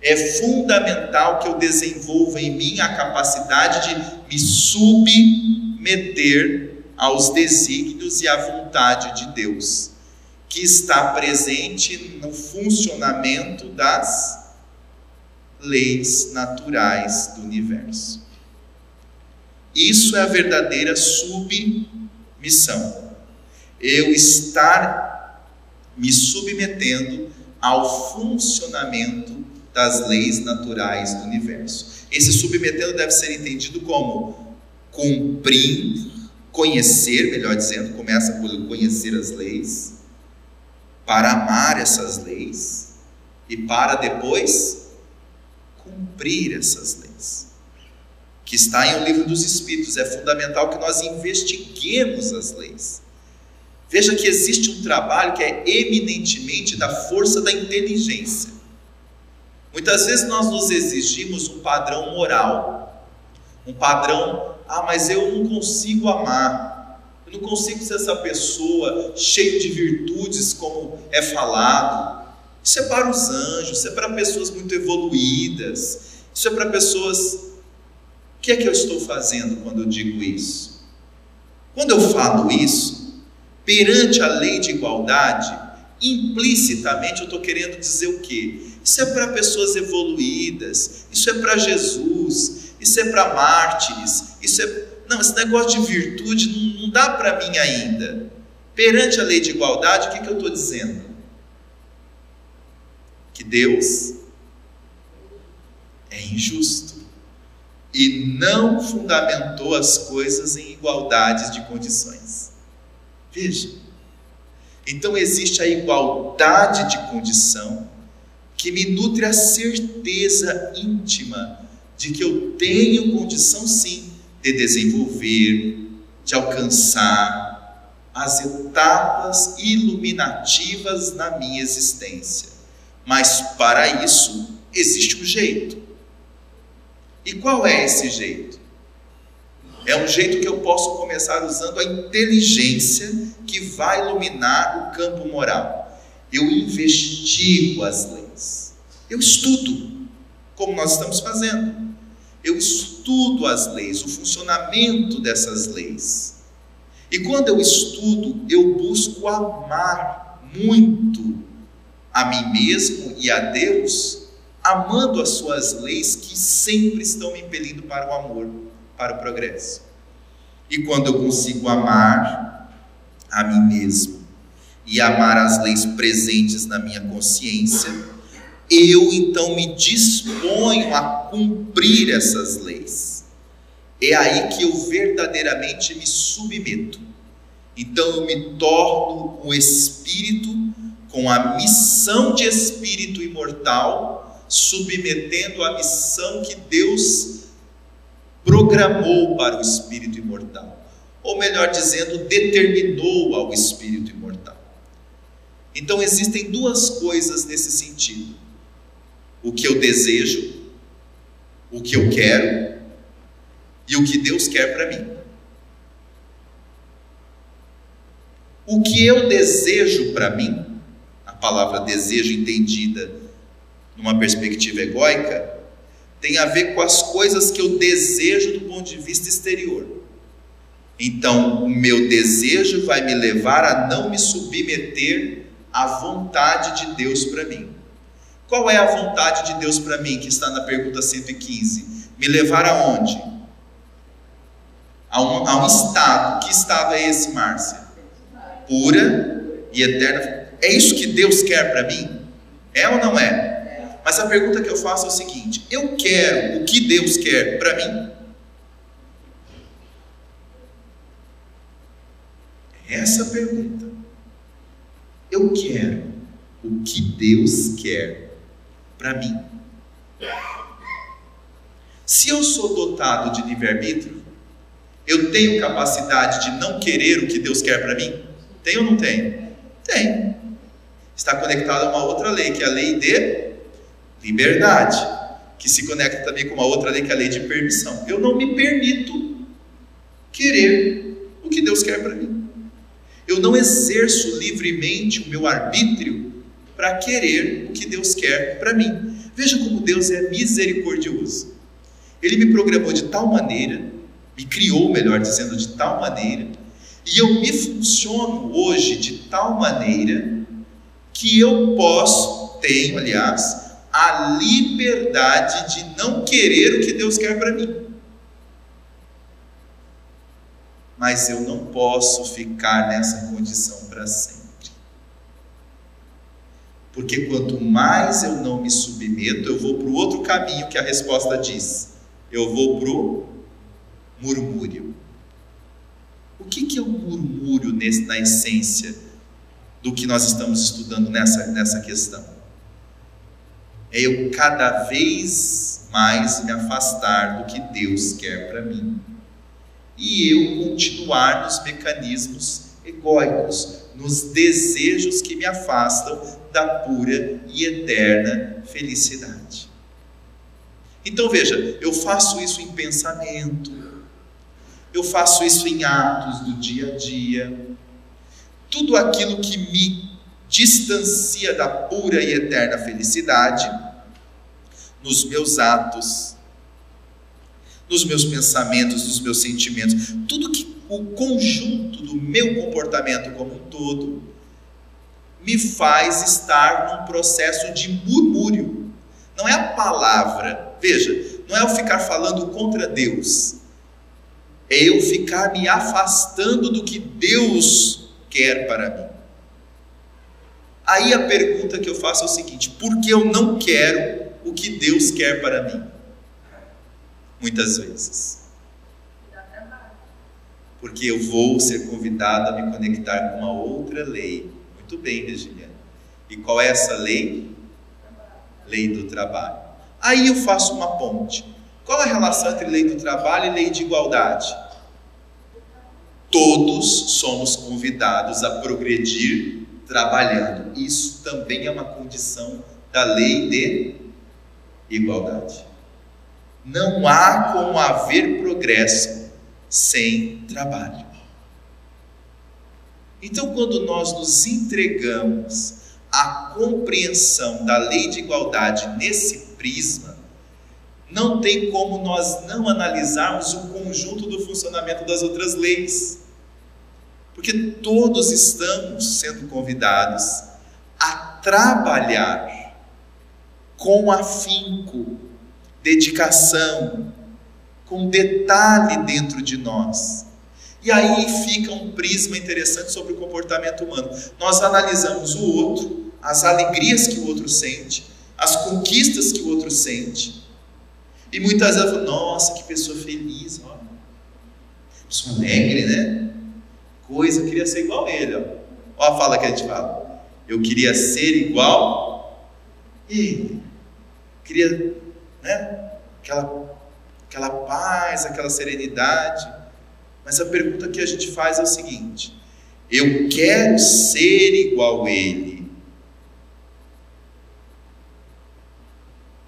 é fundamental que eu desenvolva em mim a capacidade de me submeter meter aos desígnios e à vontade de Deus, que está presente no funcionamento das leis naturais do universo. Isso é a verdadeira submissão. Eu estar me submetendo ao funcionamento das leis naturais do universo. Esse submetendo deve ser entendido como cumprir, conhecer, melhor dizendo, começa por conhecer as leis, para amar essas leis e para depois cumprir essas leis. Que está em o livro dos Espíritos, é fundamental que nós investiguemos as leis. Veja que existe um trabalho que é eminentemente da força da inteligência. Muitas vezes nós nos exigimos um padrão moral, um padrão ah, mas eu não consigo amar. Eu não consigo ser essa pessoa cheia de virtudes, como é falado. Isso é para os anjos, isso é para pessoas muito evoluídas, isso é para pessoas. O que é que eu estou fazendo quando eu digo isso? Quando eu falo isso, perante a lei de igualdade, implicitamente eu estou querendo dizer o quê? Isso é para pessoas evoluídas, isso é para Jesus, isso é para mártires, isso é. Não, esse negócio de virtude não, dá para mim ainda. Perante a lei de igualdade, o que, que eu estou dizendo? Que Deus é injusto e não fundamentou as coisas em igualdades de condições. Veja. Então existe a igualdade de condição que me nutre a certeza íntima de que eu tenho condição sim de desenvolver, de alcançar as etapas iluminativas na minha existência. Mas para isso existe um jeito. E qual é esse jeito? É um jeito que eu posso começar usando a inteligência que vai iluminar o campo moral. Eu investigo as leis. Eu estudo, como nós estamos fazendo. Eu estudo as leis, o funcionamento dessas leis. E quando eu estudo, eu busco amar muito a mim mesmo e a Deus, amando as suas leis que sempre estão me impelindo para o amor, para o progresso. E quando eu consigo amar a mim mesmo e amar as leis presentes na minha consciência, eu então me disponho a cumprir essas leis. É aí que eu verdadeiramente me submeto. Então eu me torno um espírito com a missão de espírito imortal, submetendo a missão que Deus programou para o espírito imortal. Ou melhor dizendo, determinou ao espírito imortal. Então existem duas coisas nesse sentido: o que eu desejo, o que eu quero e o que Deus quer para mim. O que eu desejo para mim, palavra desejo entendida numa perspectiva egóica, tem a ver com as coisas que eu desejo do ponto de vista exterior. Então, o meu desejo vai me levar a não me submeter à vontade de Deus para mim. Qual é a vontade de Deus para mim, que está na pergunta 115? Me levar aonde? A um, a um estado. Que estado é esse, Márcia? Pura e eterna. É isso que Deus quer para mim? É ou não é? Mas a pergunta que eu faço é o seguinte: eu quero o que Deus quer para mim? Essa pergunta. Eu quero o que Deus quer para mim. Se eu sou dotado de livre-arbítrio, eu tenho capacidade de não querer o que Deus quer para mim? Tem ou não tem? Tem. Está conectado a uma outra lei, que é a lei de liberdade, que se conecta também com uma outra lei, que é a lei de permissão. Eu não me permito querer o que Deus quer para mim. Eu não exerço livremente o meu arbítrio para querer o que Deus quer para mim. Veja como Deus é misericordioso. Ele me programou de tal maneira, me criou, melhor dizendo, de tal maneira, e eu me funciono hoje de tal maneira que eu posso, tenho, aliás, a liberdade de não querer o que Deus quer para mim. Mas eu não posso ficar nessa condição para sempre. Porque quanto mais eu não me submeto, eu vou para o outro caminho que a resposta diz. Eu vou para o murmúrio. O que, que é o murmúrio nesse, na essência do que nós estamos estudando nessa, nessa questão? é eu cada vez mais me afastar do que Deus quer para mim. E eu continuar nos mecanismos egóicos, nos desejos que me afastam da pura e eterna felicidade. Então veja, eu faço isso em pensamento, eu faço isso em atos do dia a dia, tudo aquilo que me distancia da pura e eterna felicidade nos meus atos, nos meus pensamentos, nos meus sentimentos, tudo que o conjunto do meu comportamento como um todo me faz estar num processo de murmúrio. Não é a palavra, veja, não é eu ficar falando contra Deus, é eu ficar me afastando do que Deus quer para mim. Aí a pergunta que eu faço é o seguinte: por que eu não quero o que Deus quer para mim? Muitas vezes. Porque eu vou ser convidado a me conectar com uma outra lei. Muito bem, Regiliana. E qual é essa lei? Lei do trabalho. Aí eu faço uma ponte. Qual a relação entre lei do trabalho e lei de igualdade? Todos somos convidados a progredir trabalhando. Isso também é uma condição da lei de igualdade. Não há como haver progresso sem trabalho. Então, quando nós nos entregamos à compreensão da lei de igualdade nesse prisma, não tem como nós não analisarmos o conjunto do funcionamento das outras leis. Porque todos estamos sendo convidados a trabalhar com afinco, dedicação, com detalhe dentro de nós. E aí fica um prisma interessante sobre o comportamento humano. Nós analisamos o outro, as alegrias que o outro sente, as conquistas que o outro sente. E muitas vezes, nossa, que pessoa feliz, ó. Pessoa alegre, né? Coisa, eu queria ser igual a ele, ó. Ó a fala que a gente fala. Eu queria ser igual ele. Queria, né? Aquela, aquela paz, aquela serenidade. Mas a pergunta que a gente faz é o seguinte: eu quero ser igual a ele.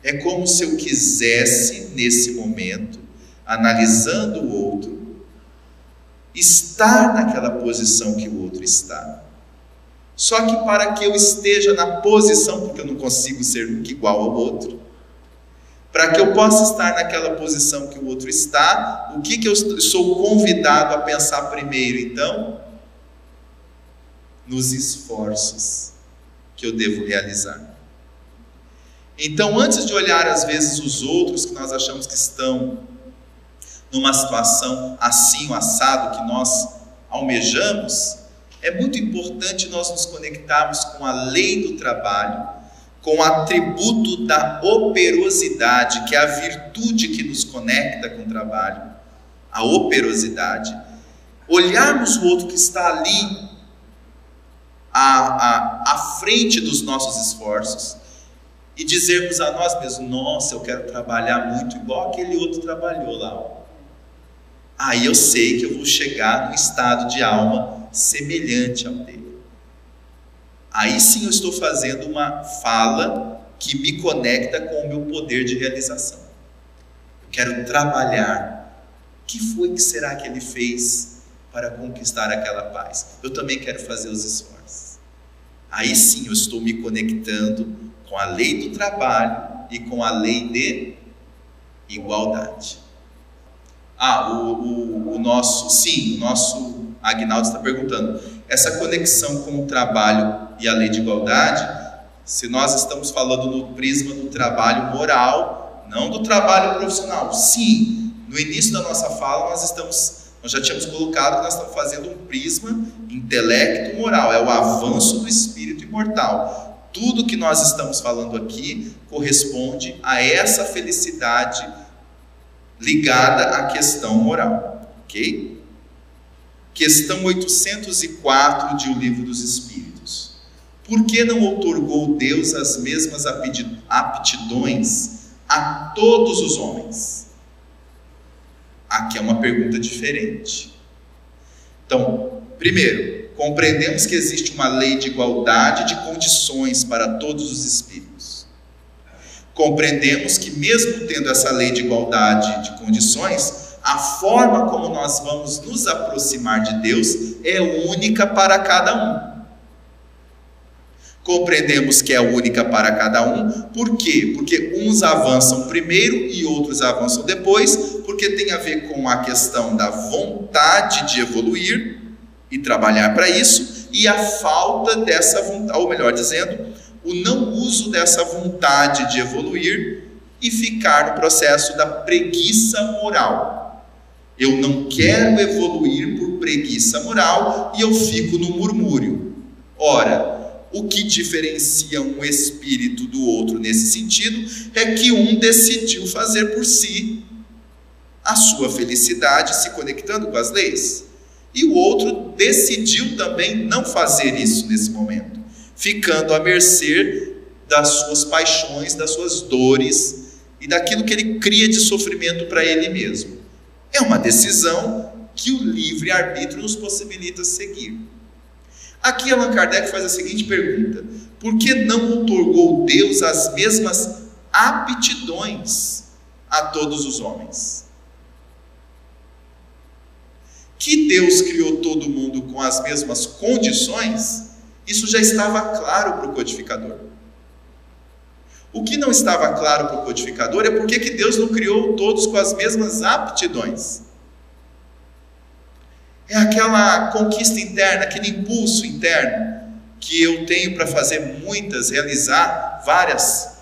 É como se eu quisesse, nesse momento, analisando o outro, estar naquela posição que o outro está. Só que para que eu esteja na posição, porque eu não consigo ser igual ao outro, para que eu possa estar naquela posição que o outro está, o que, que eu sou convidado a pensar primeiro, então? Nos esforços que eu devo realizar. Então, antes de olhar às vezes os outros que nós achamos que estão numa situação assim, o assado que nós almejamos, é muito importante nós nos conectarmos com a lei do trabalho com o atributo da operosidade, que é a virtude que nos conecta com o trabalho, a operosidade. Olharmos o outro que está ali, à, à, à frente dos nossos esforços, e dizermos a nós mesmos: Nossa, eu quero trabalhar muito igual aquele outro trabalhou lá. Aí eu sei que eu vou chegar num estado de alma semelhante ao dele aí sim eu estou fazendo uma fala que me conecta com o meu poder de realização. Eu quero trabalhar. O que foi que será que ele fez para conquistar aquela paz? Eu também quero fazer os esforços. Aí sim eu estou me conectando com a lei do trabalho e com a lei de igualdade. Ah, o, o, o nosso, sim, o nosso Agnaldo está perguntando, essa conexão com o trabalho e a lei de igualdade, se nós estamos falando no prisma do trabalho moral, não do trabalho profissional. Sim, no início da nossa fala nós estamos, nós já tínhamos colocado que nós estamos fazendo um prisma intelecto moral, é o avanço do espírito imortal. Tudo que nós estamos falando aqui corresponde a essa felicidade ligada à questão moral, ok? Questão 804 de O Livro dos Espíritos. Por que não outorgou Deus as mesmas aptidões a todos os homens? Aqui é uma pergunta diferente. Então, primeiro, compreendemos que existe uma lei de igualdade de condições para todos os espíritos. Compreendemos que, mesmo tendo essa lei de igualdade de condições, a forma como nós vamos nos aproximar de Deus é única para cada um. Compreendemos que é única para cada um, por quê? Porque uns avançam primeiro e outros avançam depois, porque tem a ver com a questão da vontade de evoluir e trabalhar para isso, e a falta dessa vontade, ou melhor dizendo, o não uso dessa vontade de evoluir e ficar no processo da preguiça moral. Eu não quero evoluir por preguiça moral e eu fico no murmúrio. Ora, o que diferencia um espírito do outro nesse sentido é que um decidiu fazer por si a sua felicidade se conectando com as leis, e o outro decidiu também não fazer isso nesse momento, ficando à mercê das suas paixões, das suas dores e daquilo que ele cria de sofrimento para ele mesmo. É uma decisão que o livre-arbítrio nos possibilita seguir. Aqui Allan Kardec faz a seguinte pergunta: por que não otorgou Deus as mesmas aptidões a todos os homens? que Deus criou todo mundo com as mesmas condições, isso já estava claro para o codificador. O que não estava claro para o codificador é por que Deus não criou todos com as mesmas aptidões. É aquela conquista interna, aquele impulso interno que eu tenho para fazer muitas, realizar várias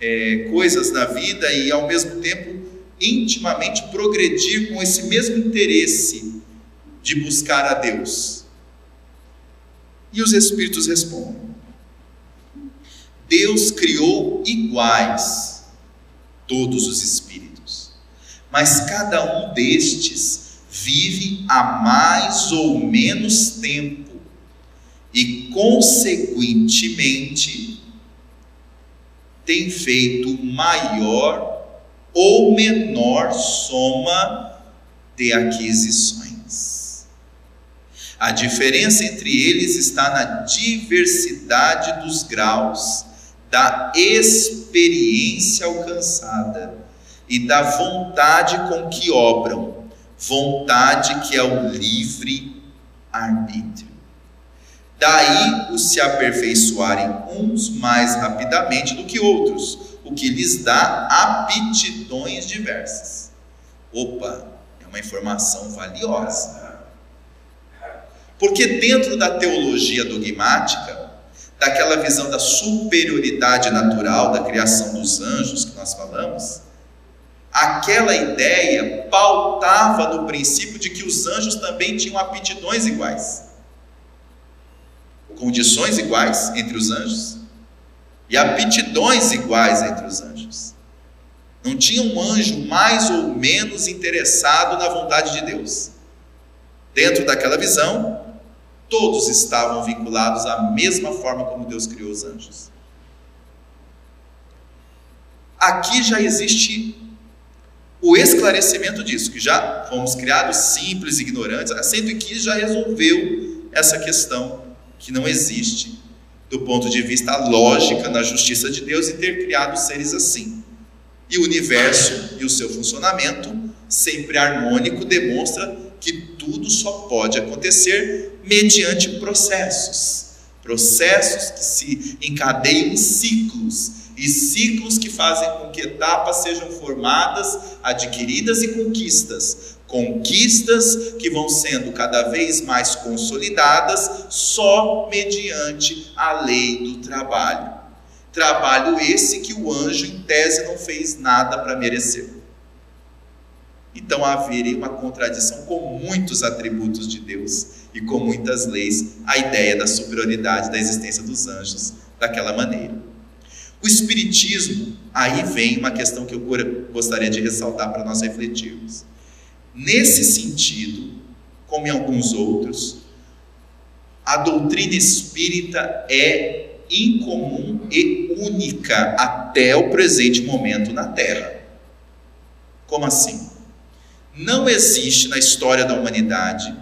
é, coisas na vida e ao mesmo tempo intimamente progredir com esse mesmo interesse de buscar a Deus. E os Espíritos respondem: Deus criou iguais todos os espíritos, mas cada um destes vive há mais ou menos tempo e, consequentemente, tem feito maior ou menor soma de aquisições. A diferença entre eles está na diversidade dos graus da experiência alcançada e da vontade com que obram, vontade que é o livre arbítrio. Daí os se aperfeiçoarem uns mais rapidamente do que outros, o que lhes dá aptidões diversas. Opa, é uma informação valiosa. Porque dentro da teologia dogmática, daquela visão da superioridade natural da criação dos anjos que nós falamos, aquela ideia pautava no princípio de que os anjos também tinham aptidões iguais, condições iguais entre os anjos e aptidões iguais entre os anjos. Não tinha um anjo mais ou menos interessado na vontade de Deus. Dentro daquela visão, todos estavam vinculados à mesma forma como Deus criou os anjos. Aqui já existe o esclarecimento disso, que já fomos criados simples, ignorantes. A 115 já resolveu essa questão que não existe do ponto de vista lógica na justiça de Deus e ter criado seres assim. E o universo e o seu funcionamento, sempre harmônico, demonstra que tudo só pode acontecer mediante processos. Processos que se encadeiam em ciclos e ciclos que fazem com que etapas sejam formadas, adquiridas e conquistas. Conquistas que vão sendo cada vez mais consolidadas só mediante a lei do trabalho. Trabalho esse que o anjo, em tese, não fez nada para merecer. Então haveria uma contradição com muitos atributos de Deus e com muitas leis, a ideia da superioridade da existência dos anjos daquela maneira. O Espiritismo, aí vem uma questão que eu gostaria de ressaltar para nós refletirmos. Nesse sentido, como em alguns outros, a doutrina espírita é incomum e única até o presente momento na Terra. Como assim? Não existe na história da humanidade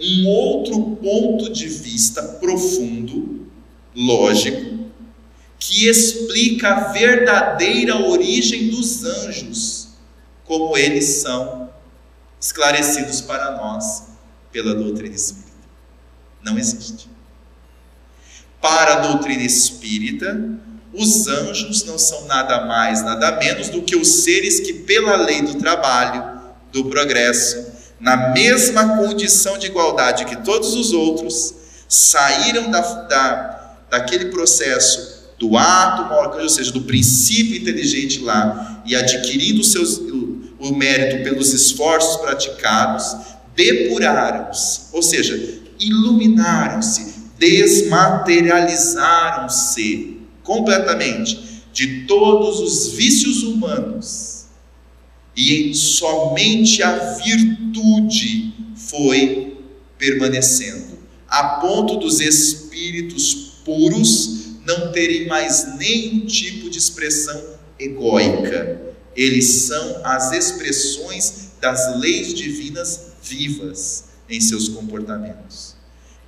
um outro ponto de vista profundo, lógico, que explica a verdadeira origem dos anjos, como eles são esclarecidos para nós pela doutrina espírita. Não existe. Para a doutrina espírita, os anjos não são nada mais, nada menos do que os seres que, pela lei do trabalho, do progresso, na mesma condição de igualdade que todos os outros, saíram da, da, daquele processo do ato ou seja, do princípio inteligente lá, e adquirindo seus, o, o mérito pelos esforços praticados, depuraram-se, ou seja, iluminaram-se, desmaterializaram-se completamente de todos os vícios humanos e somente a virtude foi permanecendo, a ponto dos espíritos puros não terem mais nenhum tipo de expressão egóica. Eles são as expressões das leis divinas vivas em seus comportamentos.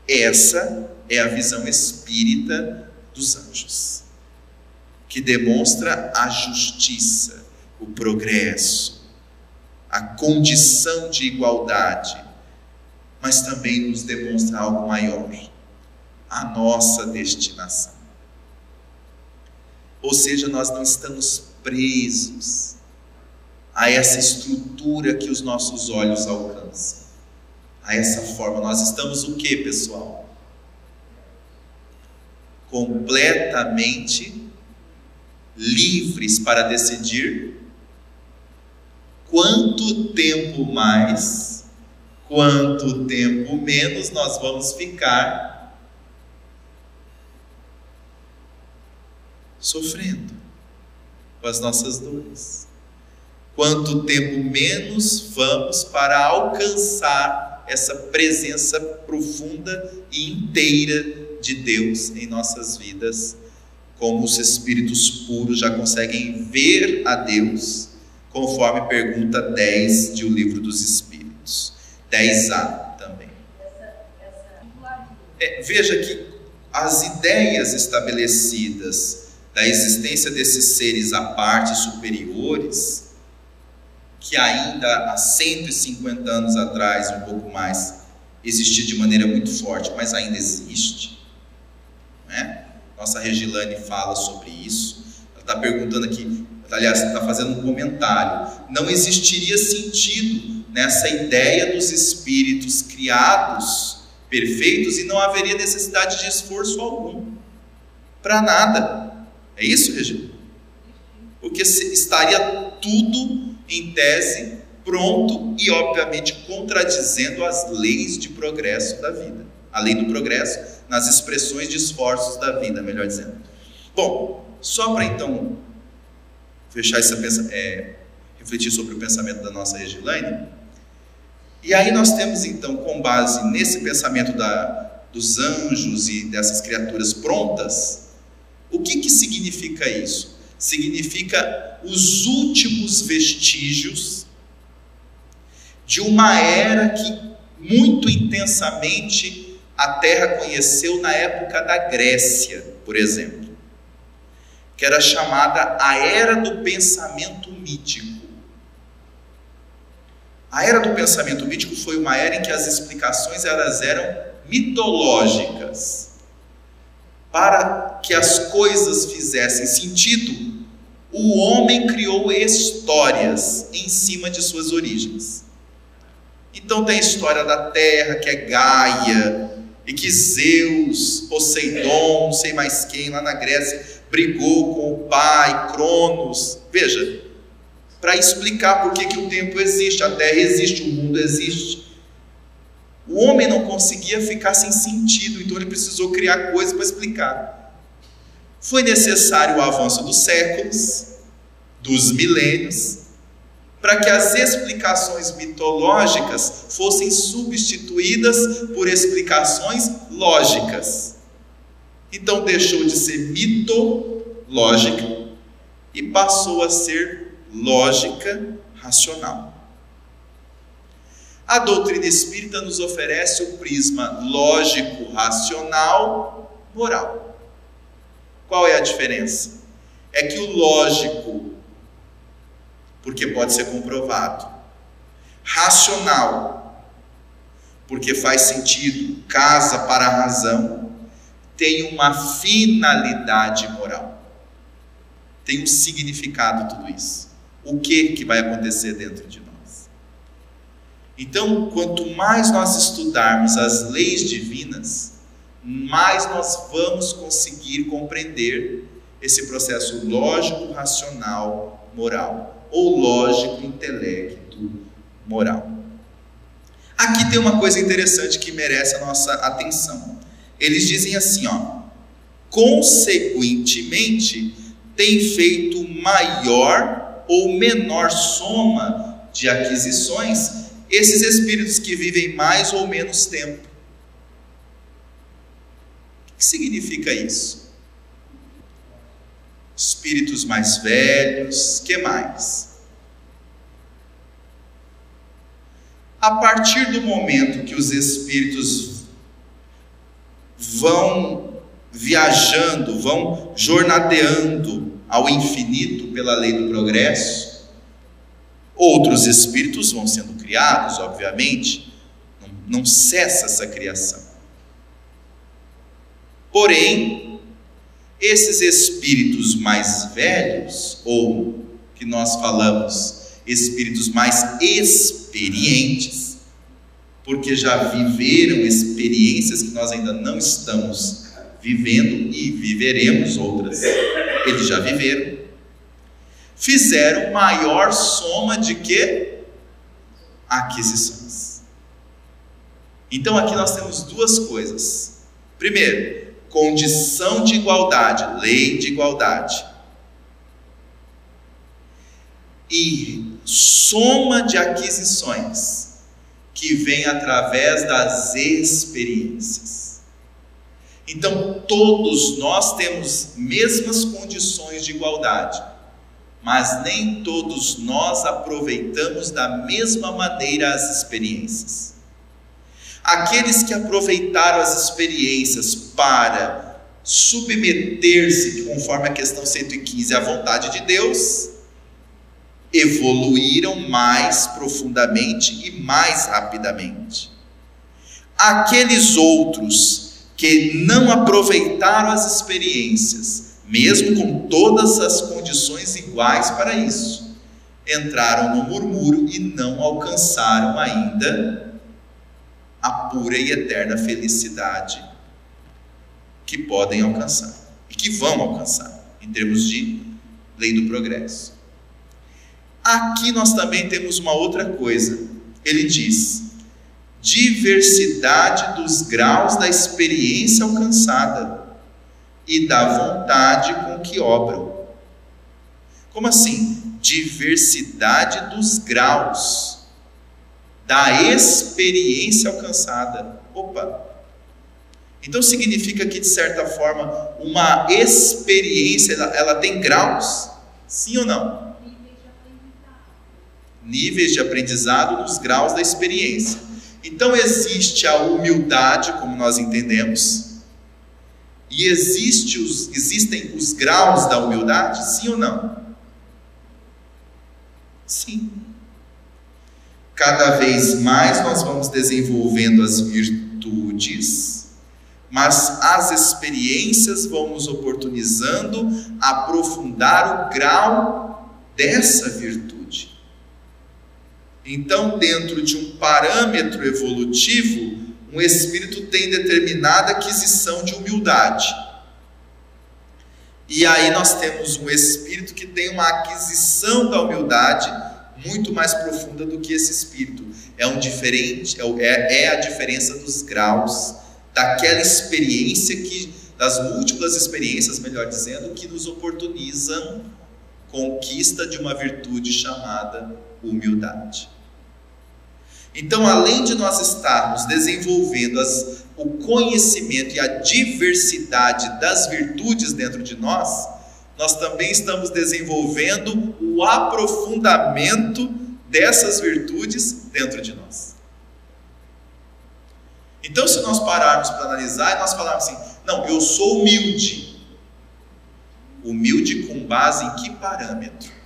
Essa é a visão espírita dos anjos, que demonstra a justiça, o progresso, a condição de igualdade, mas também nos demonstra algo maior, a nossa destinação. Ou seja, nós não estamos presos a essa estrutura que os nossos olhos alcançam, a essa forma. Nós estamos o que, pessoal? Completamente livres para decidir quanto tempo mais, quanto tempo menos nós vamos ficar sofrendo com as nossas dores. Quanto tempo menos vamos para alcançar essa presença profunda e inteira de Deus em nossas vidas, como os espíritos puros já conseguem ver a Deus conforme pergunta 10 de O Livro dos Espíritos. 10a também. É, veja que as ideias estabelecidas da existência desses seres à parte superiores, que ainda há 150 anos atrás, um pouco mais, existia de maneira muito forte, mas ainda existe. Né? Nossa Regilane fala sobre isso. Ela está perguntando aqui aliás, está fazendo um comentário. Não existiria sentido nessa ideia dos espíritos criados perfeitos e não haveria necessidade de esforço algum para nada. É isso, Regina? Porque estaria tudo em tese pronto e, obviamente, contradizendo as leis de progresso da vida. A lei do progresso nas expressões de esforços da vida, melhor dizendo. Bom, só para então fechar essa é, refletir sobre o pensamento da nossa Regilane. E aí nós temos então, com base nesse pensamento da, dos anjos e dessas criaturas prontas, o que, que significa isso? Significa os últimos vestígios de uma era que muito intensamente a Terra conheceu na época da Grécia, por exemplo que era chamada a Era do Pensamento Mítico. A Era do Pensamento Mítico foi uma era em que as explicações elas eram mitológicas. Para que as coisas fizessem sentido, o homem criou histórias em cima de suas origens. Então tem a história da terra, que é Gaia, e que Zeus, Poseidon, não sei mais quem, lá na Grécia, brigou com o pai, Cronos. Veja, para explicar por que, que o tempo existe, a terra existe, o mundo existe. O homem não conseguia ficar sem sentido, então ele precisou criar coisas para explicar. Foi necessário o avanço dos séculos, dos milênios, para que as explicações mitológicas fossem substituídas por explicações lógicas. Então deixou de ser mitológica e passou a ser lógica racional. A doutrina espírita nos oferece o prisma lógico, racional, moral. Qual é a diferença? É que o lógico, porque pode ser comprovado, racional, porque faz sentido, casa para a razão, tem uma finalidade moral. Tem um significado tudo isso. O que que vai acontecer dentro de nós? Então, quanto mais nós estudarmos as leis divinas, mais nós vamos conseguir compreender esse processo lógico, racional, moral, ou lógico, intelecto, moral. Aqui tem uma coisa interessante que merece a nossa atenção. Eles dizem assim, ó: consequentemente, tem feito maior ou menor soma de aquisições esses espíritos que vivem mais ou menos tempo. O que significa isso? Espíritos mais velhos, que mais? A partir do momento que os espíritos vão viajando, vão jornadeando ao infinito pela lei do progresso, Outros espíritos vão sendo criados, obviamente, não, não cessa essa criação. Porém, esses espíritos mais velhos, ou que nós falamos, espíritos mais experientes, porque já viveram experiências que nós ainda não estamos vivendo e viveremos outras. Eles já viveram. Fizeram maior soma de que aquisições. Então aqui nós temos duas coisas. Primeiro, condição de igualdade, lei de igualdade. E soma de aquisições que vem através das experiências. Então, todos nós temos mesmas condições de igualdade, mas nem todos nós aproveitamos da mesma maneira as experiências. Aqueles que aproveitaram as experiências para submeter-se, conforme a questão 115, à vontade de Deus, evoluíram mais profundamente e mais rapidamente. Aqueles outros que não aproveitaram as experiências, mesmo com todas as condições iguais para isso, entraram no murmúrio e não alcançaram ainda a pura e eterna felicidade que podem alcançar e que vão alcançar em termos de lei do progresso. Aqui nós também temos uma outra coisa. Ele diz: diversidade dos graus da experiência alcançada e da vontade com que obram. Como assim? Diversidade dos graus da experiência alcançada. Opa! Então significa que, de certa forma, uma experiência ela, ela tem graus? Sim ou não? Níveis de aprendizado nos graus da experiência. Então existe a humildade, como nós entendemos, e existe os, existem os graus da humildade, sim ou não? Sim. Cada vez mais nós vamos desenvolvendo as virtudes, mas as experiências vão nos oportunizando aprofundar o grau dessa virtude. Então, dentro de um parâmetro evolutivo, um espírito tem determinada aquisição de humildade. E aí nós temos um espírito que tem uma aquisição da humildade muito mais profunda do que esse espírito. É um diferente, é, é a diferença dos graus daquela experiência que das múltiplas experiências, melhor dizendo, que nos oportunizam conquista de uma virtude chamada humildade. Então, além de nós estarmos desenvolvendo as, o conhecimento e a diversidade das virtudes dentro de nós, nós também estamos desenvolvendo o aprofundamento dessas virtudes dentro de nós. Então, se nós pararmos para analisar e nós falarmos assim, não, eu sou humilde. Humilde com base em que parâmetro?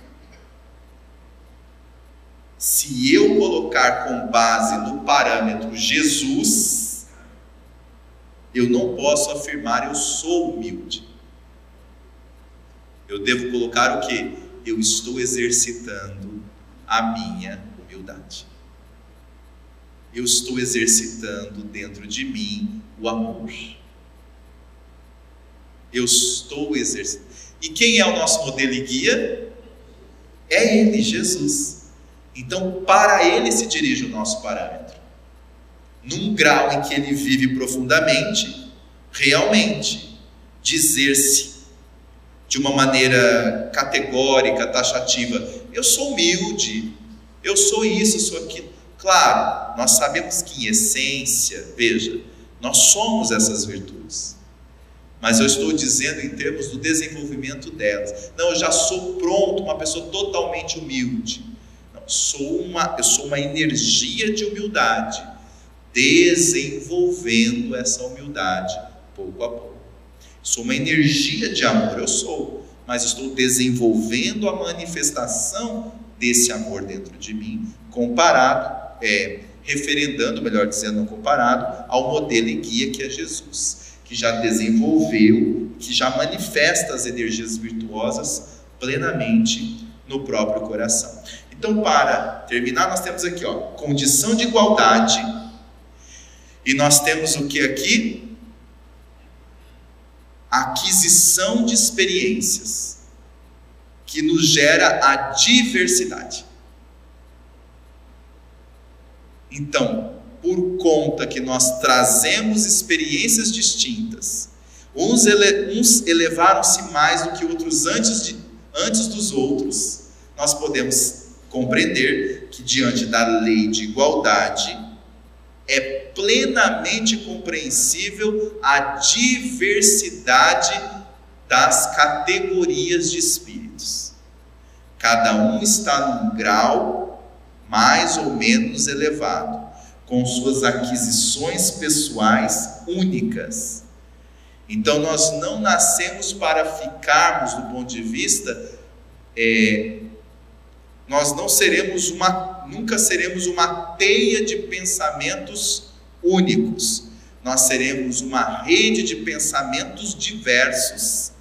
Se eu colocar com base no parâmetro Jesus, eu não posso afirmar eu sou humilde. Eu devo colocar o que? Eu estou exercitando a minha humildade. Eu estou exercitando dentro de mim o amor. Eu estou exercitando. E quem é o nosso modelo e guia? É Ele, Jesus. Então, para ele se dirige o nosso parâmetro. Num grau em que ele vive profundamente, realmente, dizer-se de uma maneira categórica, taxativa: eu sou humilde, eu sou isso, sou aquilo. Claro, nós sabemos que em essência, veja, nós somos essas virtudes. Mas eu estou dizendo em termos do desenvolvimento delas. Não, eu já sou pronto, uma pessoa totalmente humilde sou uma, eu sou uma energia de humildade, desenvolvendo essa humildade pouco a pouco. Sou uma energia de amor, eu sou, mas estou desenvolvendo a manifestação desse amor dentro de mim, comparado, é, referendando, melhor dizendo, comparado, ao modelo e guia que é Jesus, que já desenvolveu, que já manifesta as energias virtuosas plenamente no próprio coração. Então, para terminar, nós temos aqui, ó, condição de igualdade. E nós temos o que aqui? Aquisição de experiências, que nos gera a diversidade. Então, por conta que nós trazemos experiências distintas, uns, ele, uns elevaram-se mais do que outros antes, de, antes dos outros, nós podemos compreender que, diante da lei de igualdade, é plenamente compreensível a diversidade das categorias de espíritos. Cada um está num grau mais ou menos elevado, com suas aquisições pessoais únicas. Então, nós não nascemos para ficarmos, do ponto de vista é, nós não seremos uma, nunca seremos uma teia de pensamentos únicos. Nós seremos uma rede de pensamentos diversos,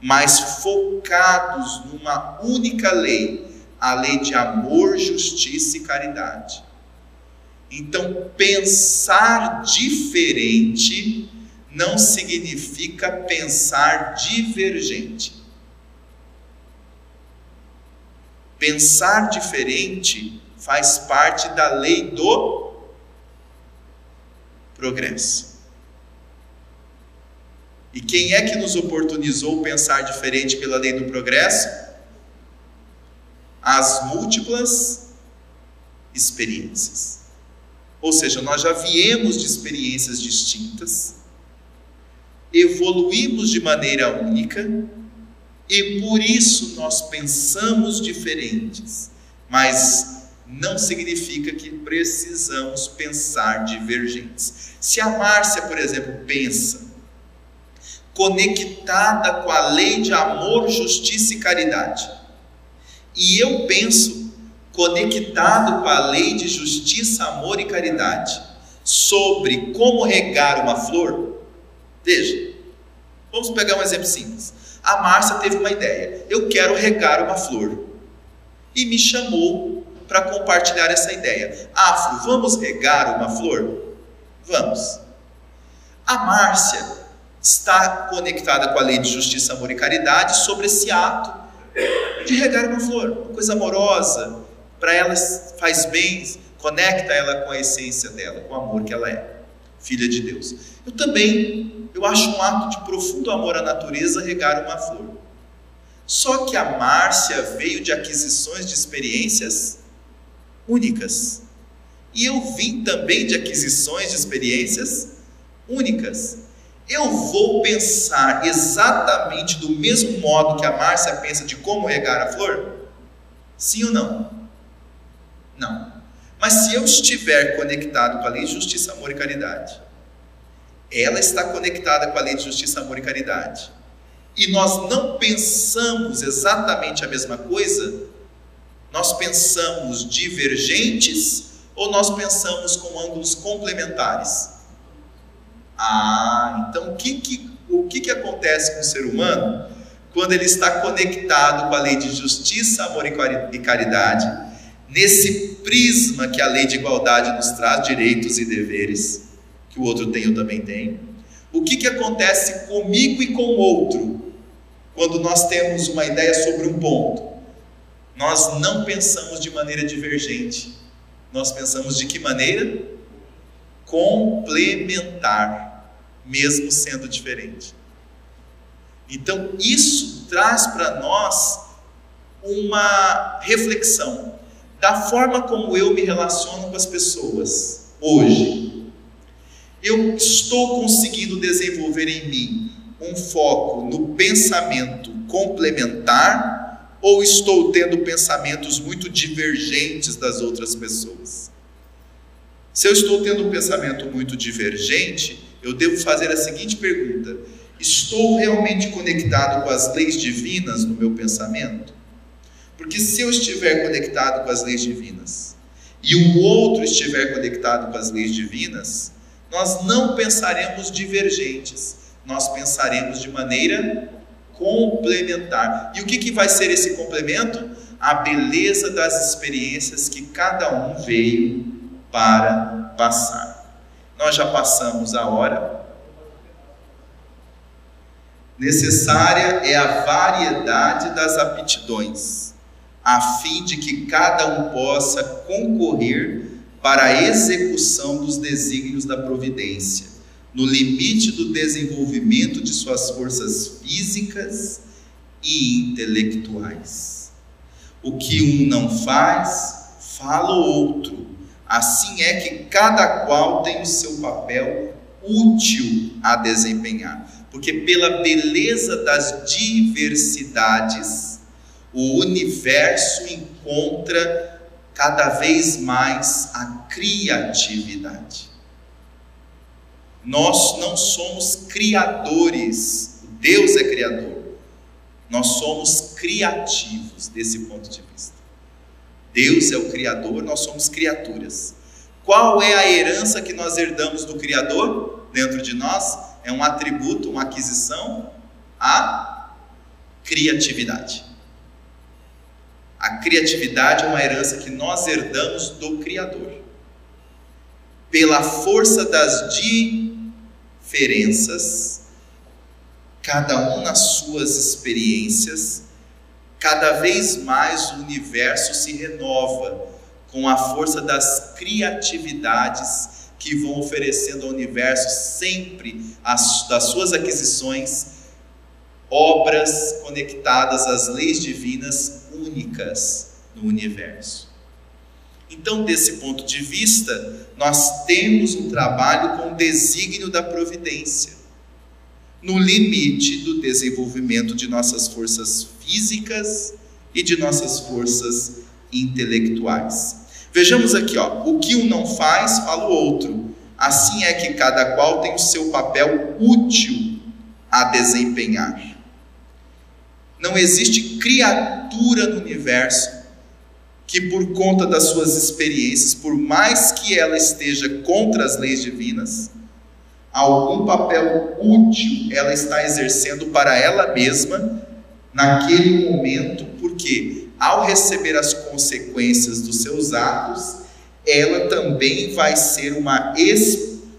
mas focados numa única lei, a lei de amor, justiça e caridade. Então, pensar diferente não significa pensar divergente. Pensar diferente faz parte da lei do progresso. E quem é que nos oportunizou pensar diferente pela lei do progresso? As múltiplas experiências. Ou seja, nós já viemos de experiências distintas, evoluímos de maneira única e por isso nós pensamos diferentes, mas não significa que precisamos pensar divergentes. Se a Márcia, por exemplo, pensa conectada com a lei de amor, justiça e caridade, e eu penso conectado com a lei de justiça, amor e caridade, sobre como regar uma flor, veja, vamos pegar um exemplo simples a Márcia teve uma ideia: eu quero regar uma flor. E me chamou para compartilhar essa ideia. Afro, vamos regar uma flor? Vamos. A Márcia está conectada com a lei de justiça, amor e caridade sobre esse ato de regar uma flor, uma coisa amorosa, para ela faz bem, conecta ela com a essência dela, com o amor que ela é, filha de Deus. Eu também eu acho um ato de profundo amor à natureza regar uma flor. Só que a Márcia veio de aquisições de experiências únicas. E eu vim também de aquisições de experiências únicas. Eu vou pensar exatamente do mesmo modo que a Márcia pensa de como regar a flor? Sim ou não? Não. Mas se eu estiver conectado com a lei de justiça, amor e caridade, ela está conectada com a lei de justiça, amor e caridade. E nós não pensamos exatamente a mesma coisa, nós pensamos divergentes ou nós pensamos com ângulos complementares? Ah, então o que, que, o que, que acontece com o ser humano quando ele está conectado com a lei de justiça, amor e caridade, nesse prisma que a lei de igualdade nos traz direitos e deveres? que o outro tem, eu também tenho. O que, que acontece comigo e com o outro quando nós temos uma ideia sobre um ponto? Nós não pensamos de maneira divergente, nós pensamos de que maneira? Complementar, mesmo sendo diferente. Então, isso traz para nós uma reflexão da forma como eu me relaciono com as pessoas hoje eu estou conseguindo desenvolver em mim um foco no pensamento complementar ou estou tendo pensamentos muito divergentes das outras pessoas? Se eu estou tendo um pensamento muito divergente, eu devo fazer a seguinte pergunta: estou realmente conectado com as leis divinas no meu pensamento? Porque se eu estiver conectado com as leis divinas e o outro estiver conectado com as leis divinas, nós não pensaremos divergentes, nós pensaremos de maneira complementar. E o que, que vai ser esse complemento? A beleza das experiências que cada um veio para passar. Nós já passamos a hora. Necessária é a variedade das aptidões, a fim de que cada um possa concorrer para a execução dos desígnios da providência, no limite do desenvolvimento de suas forças físicas e intelectuais. O que um não faz, fala o outro. Assim é que cada qual tem o seu papel útil a desempenhar. Porque pela beleza das diversidades, o universo encontra cada vez mais a criatividade. Nós não somos criadores, Deus é criador. Nós somos criativos desse ponto de vista. Deus é o criador, nós somos criaturas. Qual é a herança que nós herdamos do criador dentro de nós? É um atributo, uma aquisição, a criatividade. A criatividade é uma herança que nós herdamos do Criador. Pela força das diferenças, cada um nas suas experiências, cada vez mais o universo se renova com a força das criatividades que vão oferecendo ao universo sempre as, das suas aquisições obras conectadas às leis divinas únicas no universo. Então, desse ponto de vista, nós temos um trabalho com o desígnio da providência, no limite do desenvolvimento de nossas forças físicas e de nossas forças intelectuais. Vejamos aqui, ó, o que um não faz, fala o outro. Assim é que cada qual tem o seu papel útil a desempenhar. Não existe criatura no universo que, por conta das suas experiências, por mais que ela esteja contra as leis divinas, algum papel útil ela está exercendo para ela mesma naquele momento, porque ao receber as consequências dos seus atos, ela também vai ser uma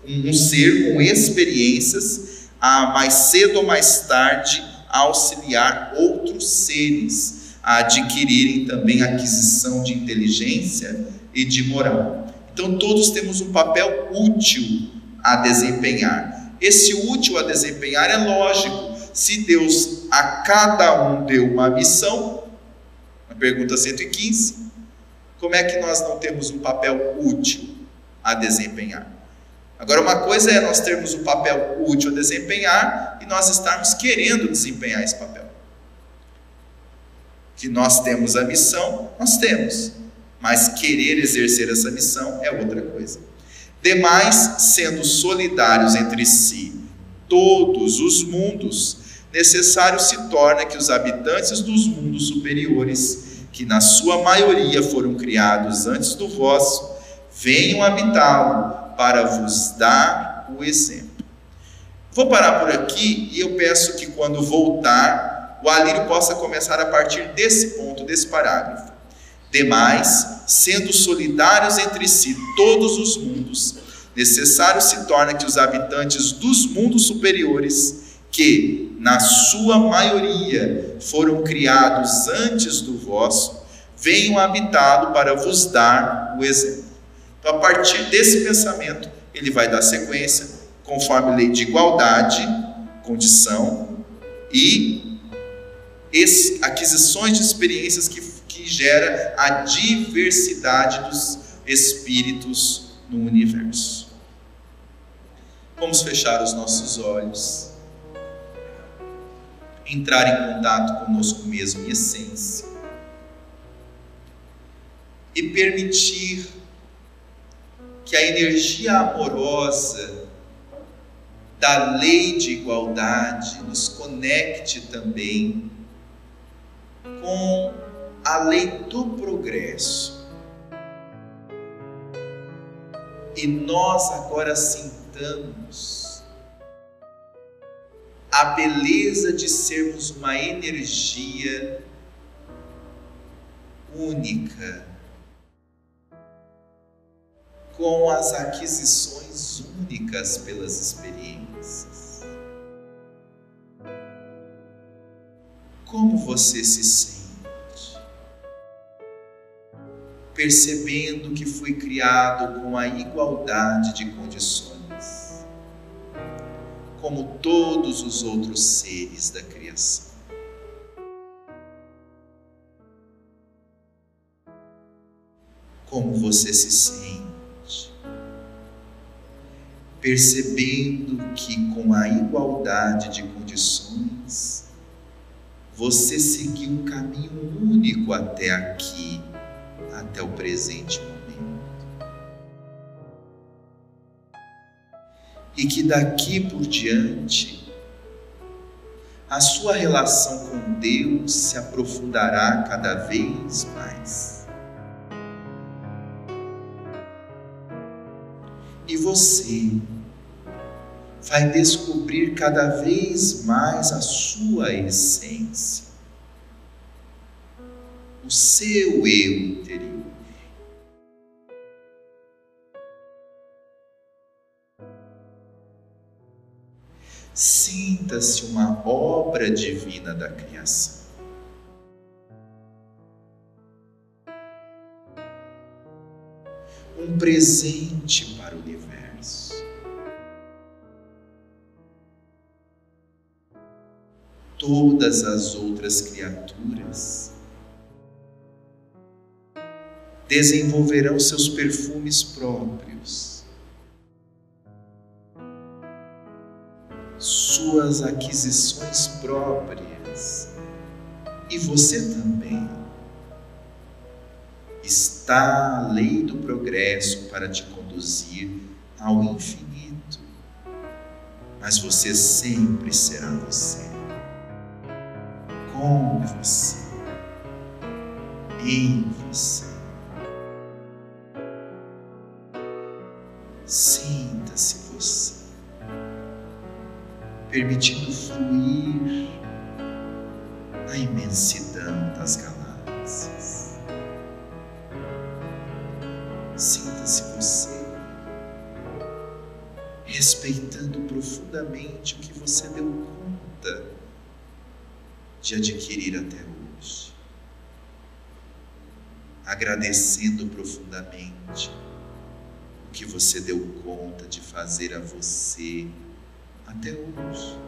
um ser com experiências, a mais cedo ou mais tarde auxiliar outros seres a adquirirem também aquisição de inteligência e de moral. Então, todos temos um papel útil a desempenhar. Esse útil a desempenhar é lógico. Se Deus a cada um deu uma missão, na pergunta 115, como é que nós não temos um papel útil a desempenhar? Agora, uma coisa é nós termos um papel útil a desempenhar e nós estarmos querendo desempenhar esse papel. Que nós temos a missão, nós temos, mas querer exercer essa missão é outra coisa. Demais, sendo solidários entre si todos os mundos, necessário se torna que os habitantes dos mundos superiores, que na sua maioria foram criados antes do vosso, venham habitá-lo para vos dar o exemplo. Vou parar por aqui e eu peço que quando voltar, o Alírio possa começar a partir desse ponto, desse parágrafo. Demais, sendo solidários entre si todos os mundos, necessário se torna que os habitantes dos mundos superiores, que na sua maioria foram criados antes do vosso, venham habitá-lo para vos dar o exemplo. Então, a partir desse pensamento, ele vai dar sequência, conforme lei de igualdade, condição e aquisições de experiências que, que gera a diversidade dos espíritos no universo. Vamos fechar os nossos olhos, entrar em contato conosco mesmo em essência e permitir que a energia amorosa da lei de igualdade nos conecte também com a lei do progresso. E nós agora sintamos a beleza de sermos uma energia única, com as aquisições únicas pelas experiências. Como você se sente? Percebendo que foi criado com a igualdade de condições, como todos os outros seres da criação. Como você se sente? Percebendo que, com a igualdade de condições, você seguiu um caminho único até aqui, até o presente momento. E que daqui por diante, a sua relação com Deus se aprofundará cada vez mais. E você vai descobrir cada vez mais a sua essência, o seu eu interior. Sinta-se uma obra divina da criação. Um presente para o universo. Todas as outras criaturas desenvolverão seus perfumes próprios suas aquisições próprias. E você também. Está a lei do progresso para te conduzir ao infinito. Mas você sempre será você. Com você. Em você. Sinta-se você permitindo fluir na imensidão das galáxias. Sinta-se você respeitando profundamente o que você deu conta de adquirir até hoje, agradecendo profundamente o que você deu conta de fazer a você até hoje.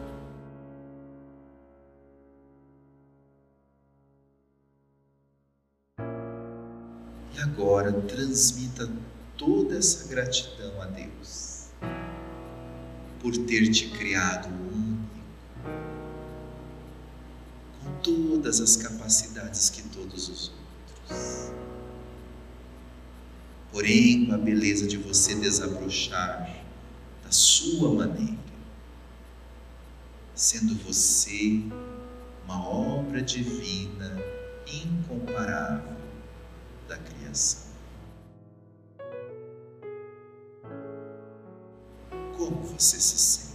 E agora transmita toda essa gratidão a Deus por ter te criado único, todas as capacidades que todos os outros. Porém, com a beleza de você desabrochar da sua maneira sendo você uma obra divina incomparável da criação. Como você se sente?